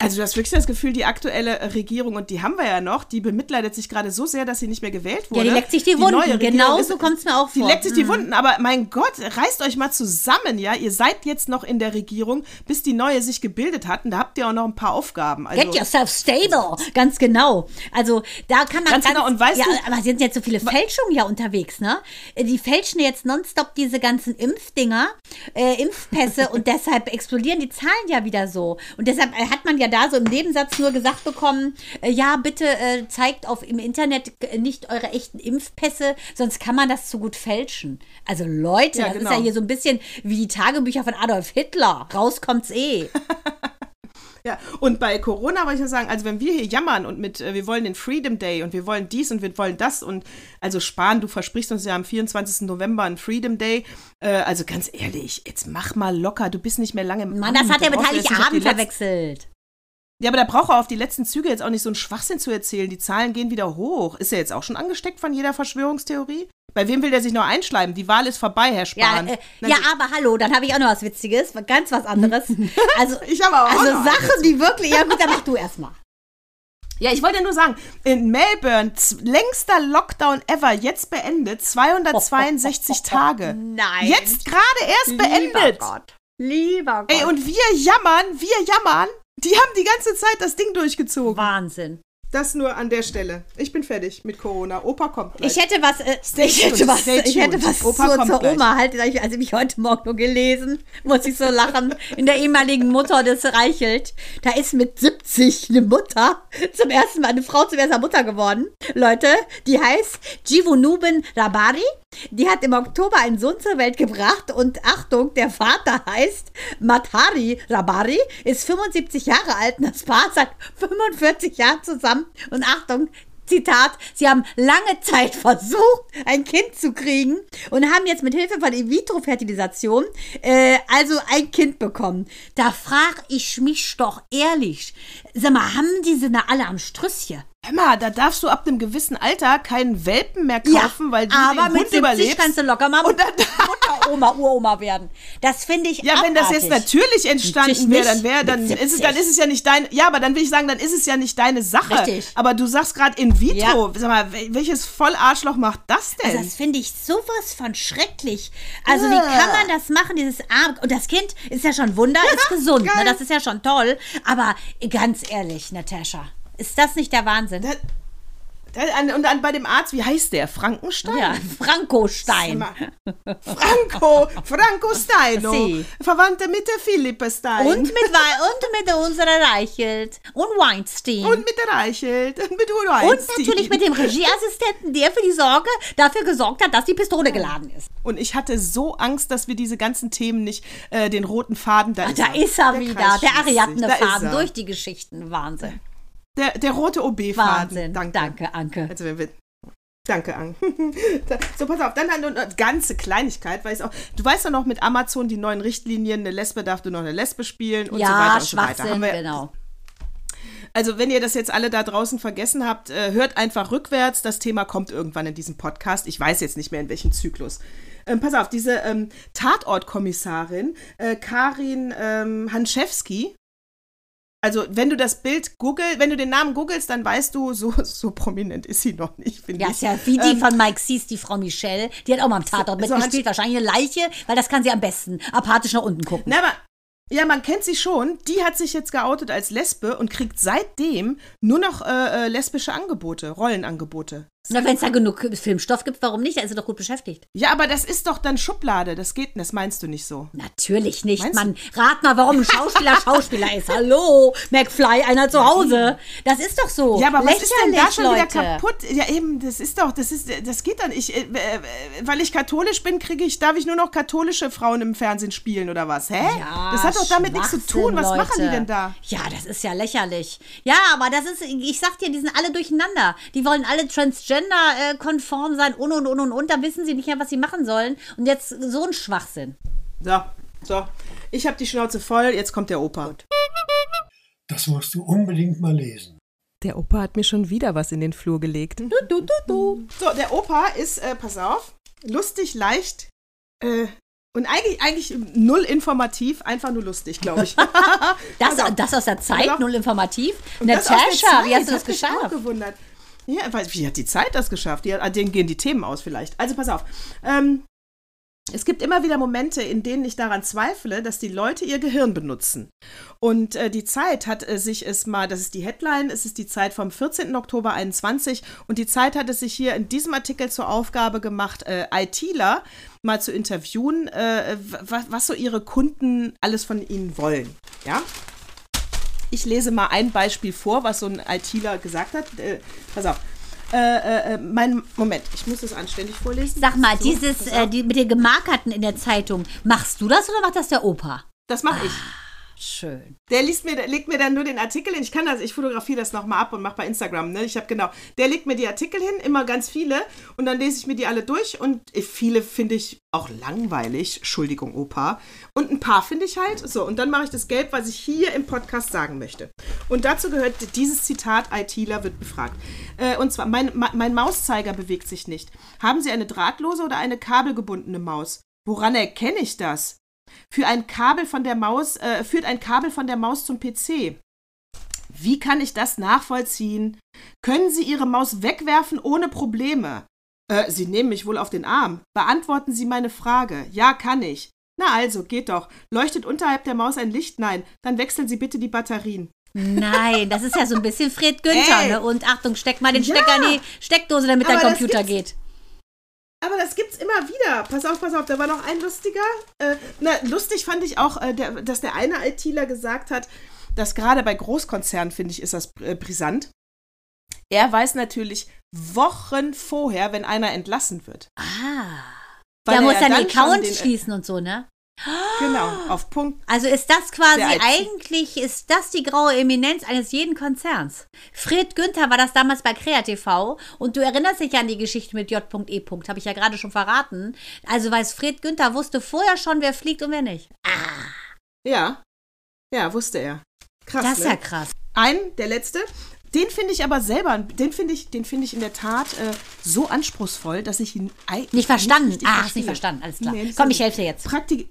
also du hast wirklich das Gefühl, die aktuelle Regierung, und die haben wir ja noch, die bemitleidet sich gerade so sehr, dass sie nicht mehr gewählt wurde. Ja, die leckt sich die, die Wunden, genau so kommt es mir auch vor. Die leckt sich die mhm. Wunden, aber mein Gott, reißt euch mal zusammen, ja, ihr seid jetzt noch in der Regierung, bis die neue sich gebildet hat und da habt ihr auch noch ein paar Aufgaben. Also, Get yourself stable, ganz genau. Also da kann man ganz, ganz genau, und weißt ja, du, aber sind jetzt so viele Fälschungen ja unterwegs, ne? Die fälschen jetzt nonstop diese ganzen Impfdinger, äh, Impfpässe und deshalb explodieren die Zahlen ja wieder so. Und deshalb hat man ja da so im Nebensatz nur gesagt bekommen, äh, ja, bitte äh, zeigt auf im Internet nicht eure echten Impfpässe, sonst kann man das zu gut fälschen. Also Leute, ja, das genau. ist ja hier so ein bisschen wie die Tagebücher von Adolf Hitler. Raus kommt's eh. Ja, und bei Corona wollte ich ja sagen, also wenn wir hier jammern und mit, äh, wir wollen den Freedom Day und wir wollen dies und wir wollen das und also Spahn, du versprichst uns ja am 24. November einen Freedom Day. Äh, also ganz ehrlich, jetzt mach mal locker, du bist nicht mehr lange im Mann, das hat er mit Heiligabend verwechselt. Ja, aber da braucht er auf die letzten Züge jetzt auch nicht so einen Schwachsinn zu erzählen. Die Zahlen gehen wieder hoch. Ist er jetzt auch schon angesteckt von jeder Verschwörungstheorie? Bei wem will der sich noch einschleimen? Die Wahl ist vorbei, Herr Spahn. Ja, äh, ja aber hallo, dann habe ich auch noch was Witziges, ganz was anderes. Also, ich habe auch also Sachen, die wirklich. Ja, gut, dann mach du erstmal. Ja, ich wollte nur sagen, in Melbourne, längster Lockdown ever, jetzt beendet, 262 oh, Tage. Nein. Jetzt gerade erst Lieber beendet. Gott. Lieber Gott. Ey, und wir jammern, wir jammern. Die haben die ganze Zeit das Ding durchgezogen. Wahnsinn. Das nur an der Stelle. Ich bin fertig mit Corona. Opa kommt gleich. Ich hätte was, äh, ich hätte was, ich hätte was Opa zur, zur Oma halt, also ich heute Morgen nur gelesen, muss ich so lachen, in der ehemaligen Mutter des Reichelt. Da ist mit 70 eine Mutter zum ersten Mal, eine Frau zum ersten Mal Mutter geworden. Leute, die heißt Jivunuben Rabari. Die hat im Oktober einen Sohn zur Welt gebracht und Achtung, der Vater heißt Matari Rabari, ist 75 Jahre alt und das Paar seit 45 Jahren zusammen. Und Achtung, Zitat, sie haben lange Zeit versucht, ein Kind zu kriegen und haben jetzt mit Hilfe von In-vitro-Fertilisation äh, also ein Kind bekommen. Da frage ich mich doch ehrlich, sag mal, haben die sie alle am Strüsschen? Emma, da darfst du ab einem gewissen Alter keinen Welpen mehr kaufen, ja, weil du aber den mit Hund überlebst. kannst du locker mal und dann, Mutter, Oma, Uroma werden. Das finde ich Ja, abartig. wenn das jetzt natürlich entstanden wäre, dann wäre, dann ist es, dann ist es ja nicht dein, ja, aber dann will ich sagen, dann ist es ja nicht deine Sache. Richtig. Aber du sagst gerade in vitro. Ja. Sag mal, welches Vollarschloch macht das denn? Also das finde ich sowas von schrecklich. Also ja. wie kann man das machen, dieses Arm und das Kind ist ja schon Wunder, ist gesund, ne? das ist ja schon toll. Aber ganz ehrlich, Natascha, ist das nicht der Wahnsinn? Das und dann bei dem Arzt, wie heißt der? Frankenstein? Ja, Franco Stein. Franco, Franco Steino. Sie. Verwandte mit der Philippe Stein. Und mit, und mit unserer Reichelt. Und Weinstein. Und mit der Reichelt. Und mit Weinstein. Und natürlich mit dem Regieassistenten, der für die Sorge dafür gesorgt hat, dass die Pistole geladen ist. Und ich hatte so Angst, dass wir diese ganzen Themen nicht, äh, den roten Faden, da Ach, ist da er. ist er der wieder, der Ariadne-Faden durch die Geschichten. Wahnsinn. Der, der rote OB-Faden. Wahnsinn. Danke. Danke, Anke. Also, wenn wir, Danke, Anke. so, pass auf, dann eine ganze Kleinigkeit, weil auch, du weißt ja noch mit Amazon die neuen Richtlinien, eine Lesbe darf du noch eine Lesbe spielen und ja, so weiter und so weiter. Haben wir, genau. Also, wenn ihr das jetzt alle da draußen vergessen habt, äh, hört einfach rückwärts. Das Thema kommt irgendwann in diesem Podcast. Ich weiß jetzt nicht mehr, in welchem Zyklus. Ähm, pass auf, diese ähm, Tatortkommissarin, äh, Karin ähm, Hanschewski, also, wenn du das Bild google, wenn du den Namen googelst, dann weißt du, so, so prominent ist sie noch nicht, finde ja, ich. ist ja wie die ähm, von Mike Sees, die Frau Michelle. Die hat auch mal am Tatort so, mitgespielt. So wahrscheinlich eine Leiche, weil das kann sie am besten apathisch nach unten gucken. Na, aber Ja, man kennt sie schon. Die hat sich jetzt geoutet als Lesbe und kriegt seitdem nur noch äh, äh, lesbische Angebote, Rollenangebote. Na, wenn es da genug Filmstoff gibt, warum nicht? Da ist sie doch gut beschäftigt. Ja, aber das ist doch dann Schublade. Das geht, das meinst du nicht so. Natürlich nicht. Meinst Mann, rat mal, warum ein Schauspieler Schauspieler ist. Hallo, McFly, einer zu Hause. Das ist doch so. Ja, aber was ist denn da Lächerlich, schon wieder Leute. kaputt? Ja, eben, das ist doch, das ist, das geht dann. Ich, äh, äh, weil ich katholisch bin, kriege ich, darf ich nur noch katholische Frauen im Fernsehen spielen oder was? Hä? Ja, das hat doch damit nichts zu tun. Was Schwachsinn, machen die Leute. denn da? Ja, das ist ja lächerlich. Ja, aber das ist, ich sag dir, die sind alle durcheinander. Die wollen alle transgender-konform sein und und und und und. Da wissen sie nicht mehr, was sie machen sollen. Und jetzt so ein Schwachsinn. So, so. Ich habe die Schnauze voll. Jetzt kommt der Opa. Das musst du unbedingt mal lesen. Der Opa hat mir schon wieder was in den Flur gelegt. Du, du, du. So, der Opa ist, äh, pass auf, lustig, leicht äh, und eigentlich, eigentlich null informativ, einfach nur lustig, glaube ich. Das, auf. das aus der Zeit, null informativ. Und das aus der Natascha, wie hast du das hat mich auch geschafft? gewundert. Ja, weil, wie hat die Zeit das geschafft? Die, hat- denen gehen die Themen aus vielleicht. Also pass auf. Ähm, es gibt immer wieder Momente, in denen ich daran zweifle, dass die Leute ihr Gehirn benutzen. Und äh, die Zeit hat äh, sich es mal, das ist die Headline, es ist die Zeit vom 14. Oktober 21 und die Zeit hat es sich hier in diesem Artikel zur Aufgabe gemacht, äh, ITler mal zu interviewen, äh, was so ihre Kunden alles von ihnen wollen. Ja? Ich lese mal ein Beispiel vor, was so ein ITler gesagt hat. Äh, pass auf. Äh, äh, mein Moment, ich muss das anständig vorlesen. Sag mal, So, dieses äh, die, mit den Gemarkerten in der Zeitung, machst du das oder macht das der Opa? das mache ich. Schön. Der liest mir, legt mir dann nur den Artikel hin. Ich kann das, ich fotografiere das nochmal ab und mache bei Instagram. Ne? Ich habe genau, der legt mir die Artikel hin, immer ganz viele, und dann lese ich mir die alle durch. Und viele finde ich auch langweilig. Entschuldigung, Opa. Und ein paar finde ich halt. So, und dann mache ich das Gelb, was ich hier im Podcast sagen möchte. Und dazu gehört dieses Zitat: ITler wird befragt. Äh, und zwar: mein, mein Mauszeiger bewegt sich nicht. Haben Sie eine drahtlose oder eine kabelgebundene Maus? Woran erkenne ich das? Für ein Kabel von der Maus, äh, führt ein Kabel von der Maus zum PC. Wie kann ich das nachvollziehen? Können Sie Ihre Maus wegwerfen ohne Probleme? Äh, Sie nehmen mich wohl auf den Arm. Beantworten Sie meine Frage. Ja, kann ich. Na also, geht doch. Leuchtet unterhalb der Maus ein Licht? Nein. Dann wechseln Sie bitte die Batterien. Nein, das ist ja so ein bisschen Fred Günther, ne? Und Achtung, steck mal den Ja. Stecker in die Steckdose, damit dein Computer geht. Aber das gibt's immer wieder. Pass auf, pass auf, da war noch ein lustiger. Äh, na, lustig fand ich auch, äh, der, dass der eine ITler gesagt hat, dass gerade bei Großkonzernen, finde ich, ist das äh, brisant. Er weiß natürlich Wochen vorher, wenn einer entlassen wird. Ah. Weil Der er muss dann die Account den- schließen und so, ne? Genau, auf Punkt. Also ist das quasi eigentlich, ist das die graue Eminenz eines jeden Konzerns. Fred Günther war das damals bei KreaTV und du erinnerst dich an die Geschichte mit J.E. habe ich ja gerade schon verraten. Also weiß Fred Günther wusste vorher schon, wer fliegt und wer nicht. Ja, ja, wusste er. Krass. Das ist ne? ja krass. Ein, der letzte. Den finde ich aber selber, den finde ich, den finde ich in der Tat äh, so anspruchsvoll, dass ich ihn eigentlich Nicht verstanden. ah, hast verstehe. nicht verstanden. Alles klar. Nee, nicht Komm, ich helfe dir jetzt. Praktik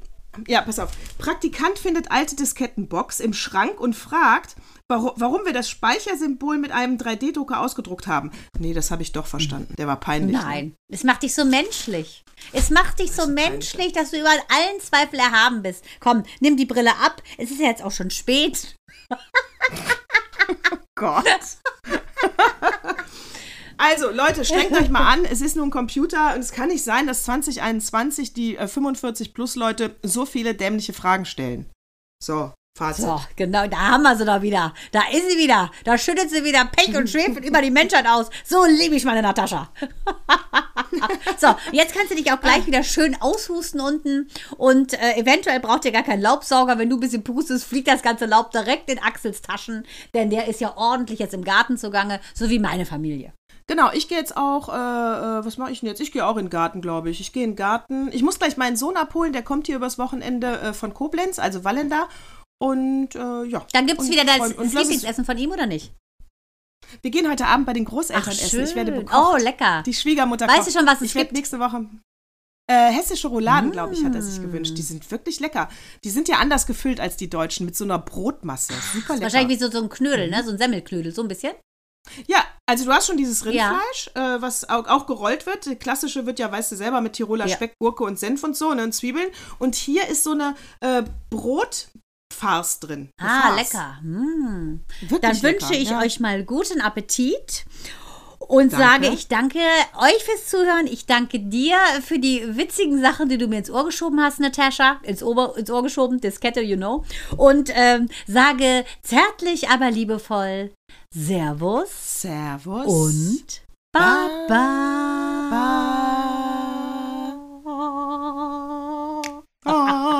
ja, pass auf. Praktikant findet alte Diskettenbox im Schrank und fragt, warum, wir das Speichersymbol mit einem 3D-Drucker ausgedruckt haben. Nee, das habe ich doch verstanden. Der war peinlich. ne? Nein, es macht dich so menschlich. Es macht dich so menschlich, dass du über allen Zweifel erhaben bist. Komm, nimm die Brille ab. Es ist ja jetzt auch schon spät. Gott. Also, Leute, strengt euch mal an. Es ist nur ein Computer und es kann nicht sein, dass 2021 die äh, 45-Plus-Leute so viele dämliche Fragen stellen. So, Fazit. So, genau, da haben wir sie doch wieder. Da ist sie wieder. Da schüttet sie wieder Pech und Schwefel über die Menschheit aus. So liebe ich meine Natascha. so, jetzt kannst du dich auch gleich wieder schön aushusten unten. Und äh, eventuell braucht ihr gar keinen Laubsauger. Wenn du ein bisschen pustest, fliegt das ganze Laub direkt in Axels Taschen. Denn der ist ja ordentlich jetzt im Garten zugange, so wie meine Familie. Genau, ich gehe jetzt auch, äh, äh, was mache ich denn jetzt? Ich gehe auch in den Garten, glaube ich. Ich gehe in den Garten. Ich muss gleich meinen Sohn abholen, der kommt hier übers Wochenende äh, von Koblenz, also Wallender. Und äh, ja. Dann gibt es wieder das, Lieblingsessen von ihm oder nicht? Wir gehen heute Abend bei den Großeltern Ach, essen. Ich werde bekocht. Oh, lecker. Die Schwiegermutter Weißt kocht. du schon, was es Ich gibt? nächste Woche. Äh, hessische Rouladen, glaube ich, hat er Mm. sich gewünscht. Die sind wirklich lecker. Die sind ja anders gefüllt als die deutschen, mit so einer Brotmasse. Super lecker. Wahrscheinlich wie so, so ein Knödel, ne? So ein Semmelknödel, so ein bisschen. Ja, also du hast schon dieses Ja. Rindfleisch, äh, was auch, auch gerollt wird. Die klassische wird ja, weißt du selber, mit Tiroler Ja. Speck, Gurke und Senf und so, ne, und Zwiebeln. Und hier ist so eine äh, Farce drin. Ah, Farce. lecker. Mm. Wirklich Dann lecker, wünsche ich ja. euch mal guten Appetit. Und Danke. sage, ich danke euch fürs Zuhören. Ich danke dir für die witzigen Sachen, die du mir ins Ohr geschoben hast, Natascha. Ins, Ober, ins Ohr geschoben, Diskette, you know. Und ähm, sage zärtlich, aber liebevoll Servus. Servus. Und Baba. Ba, ba. ba.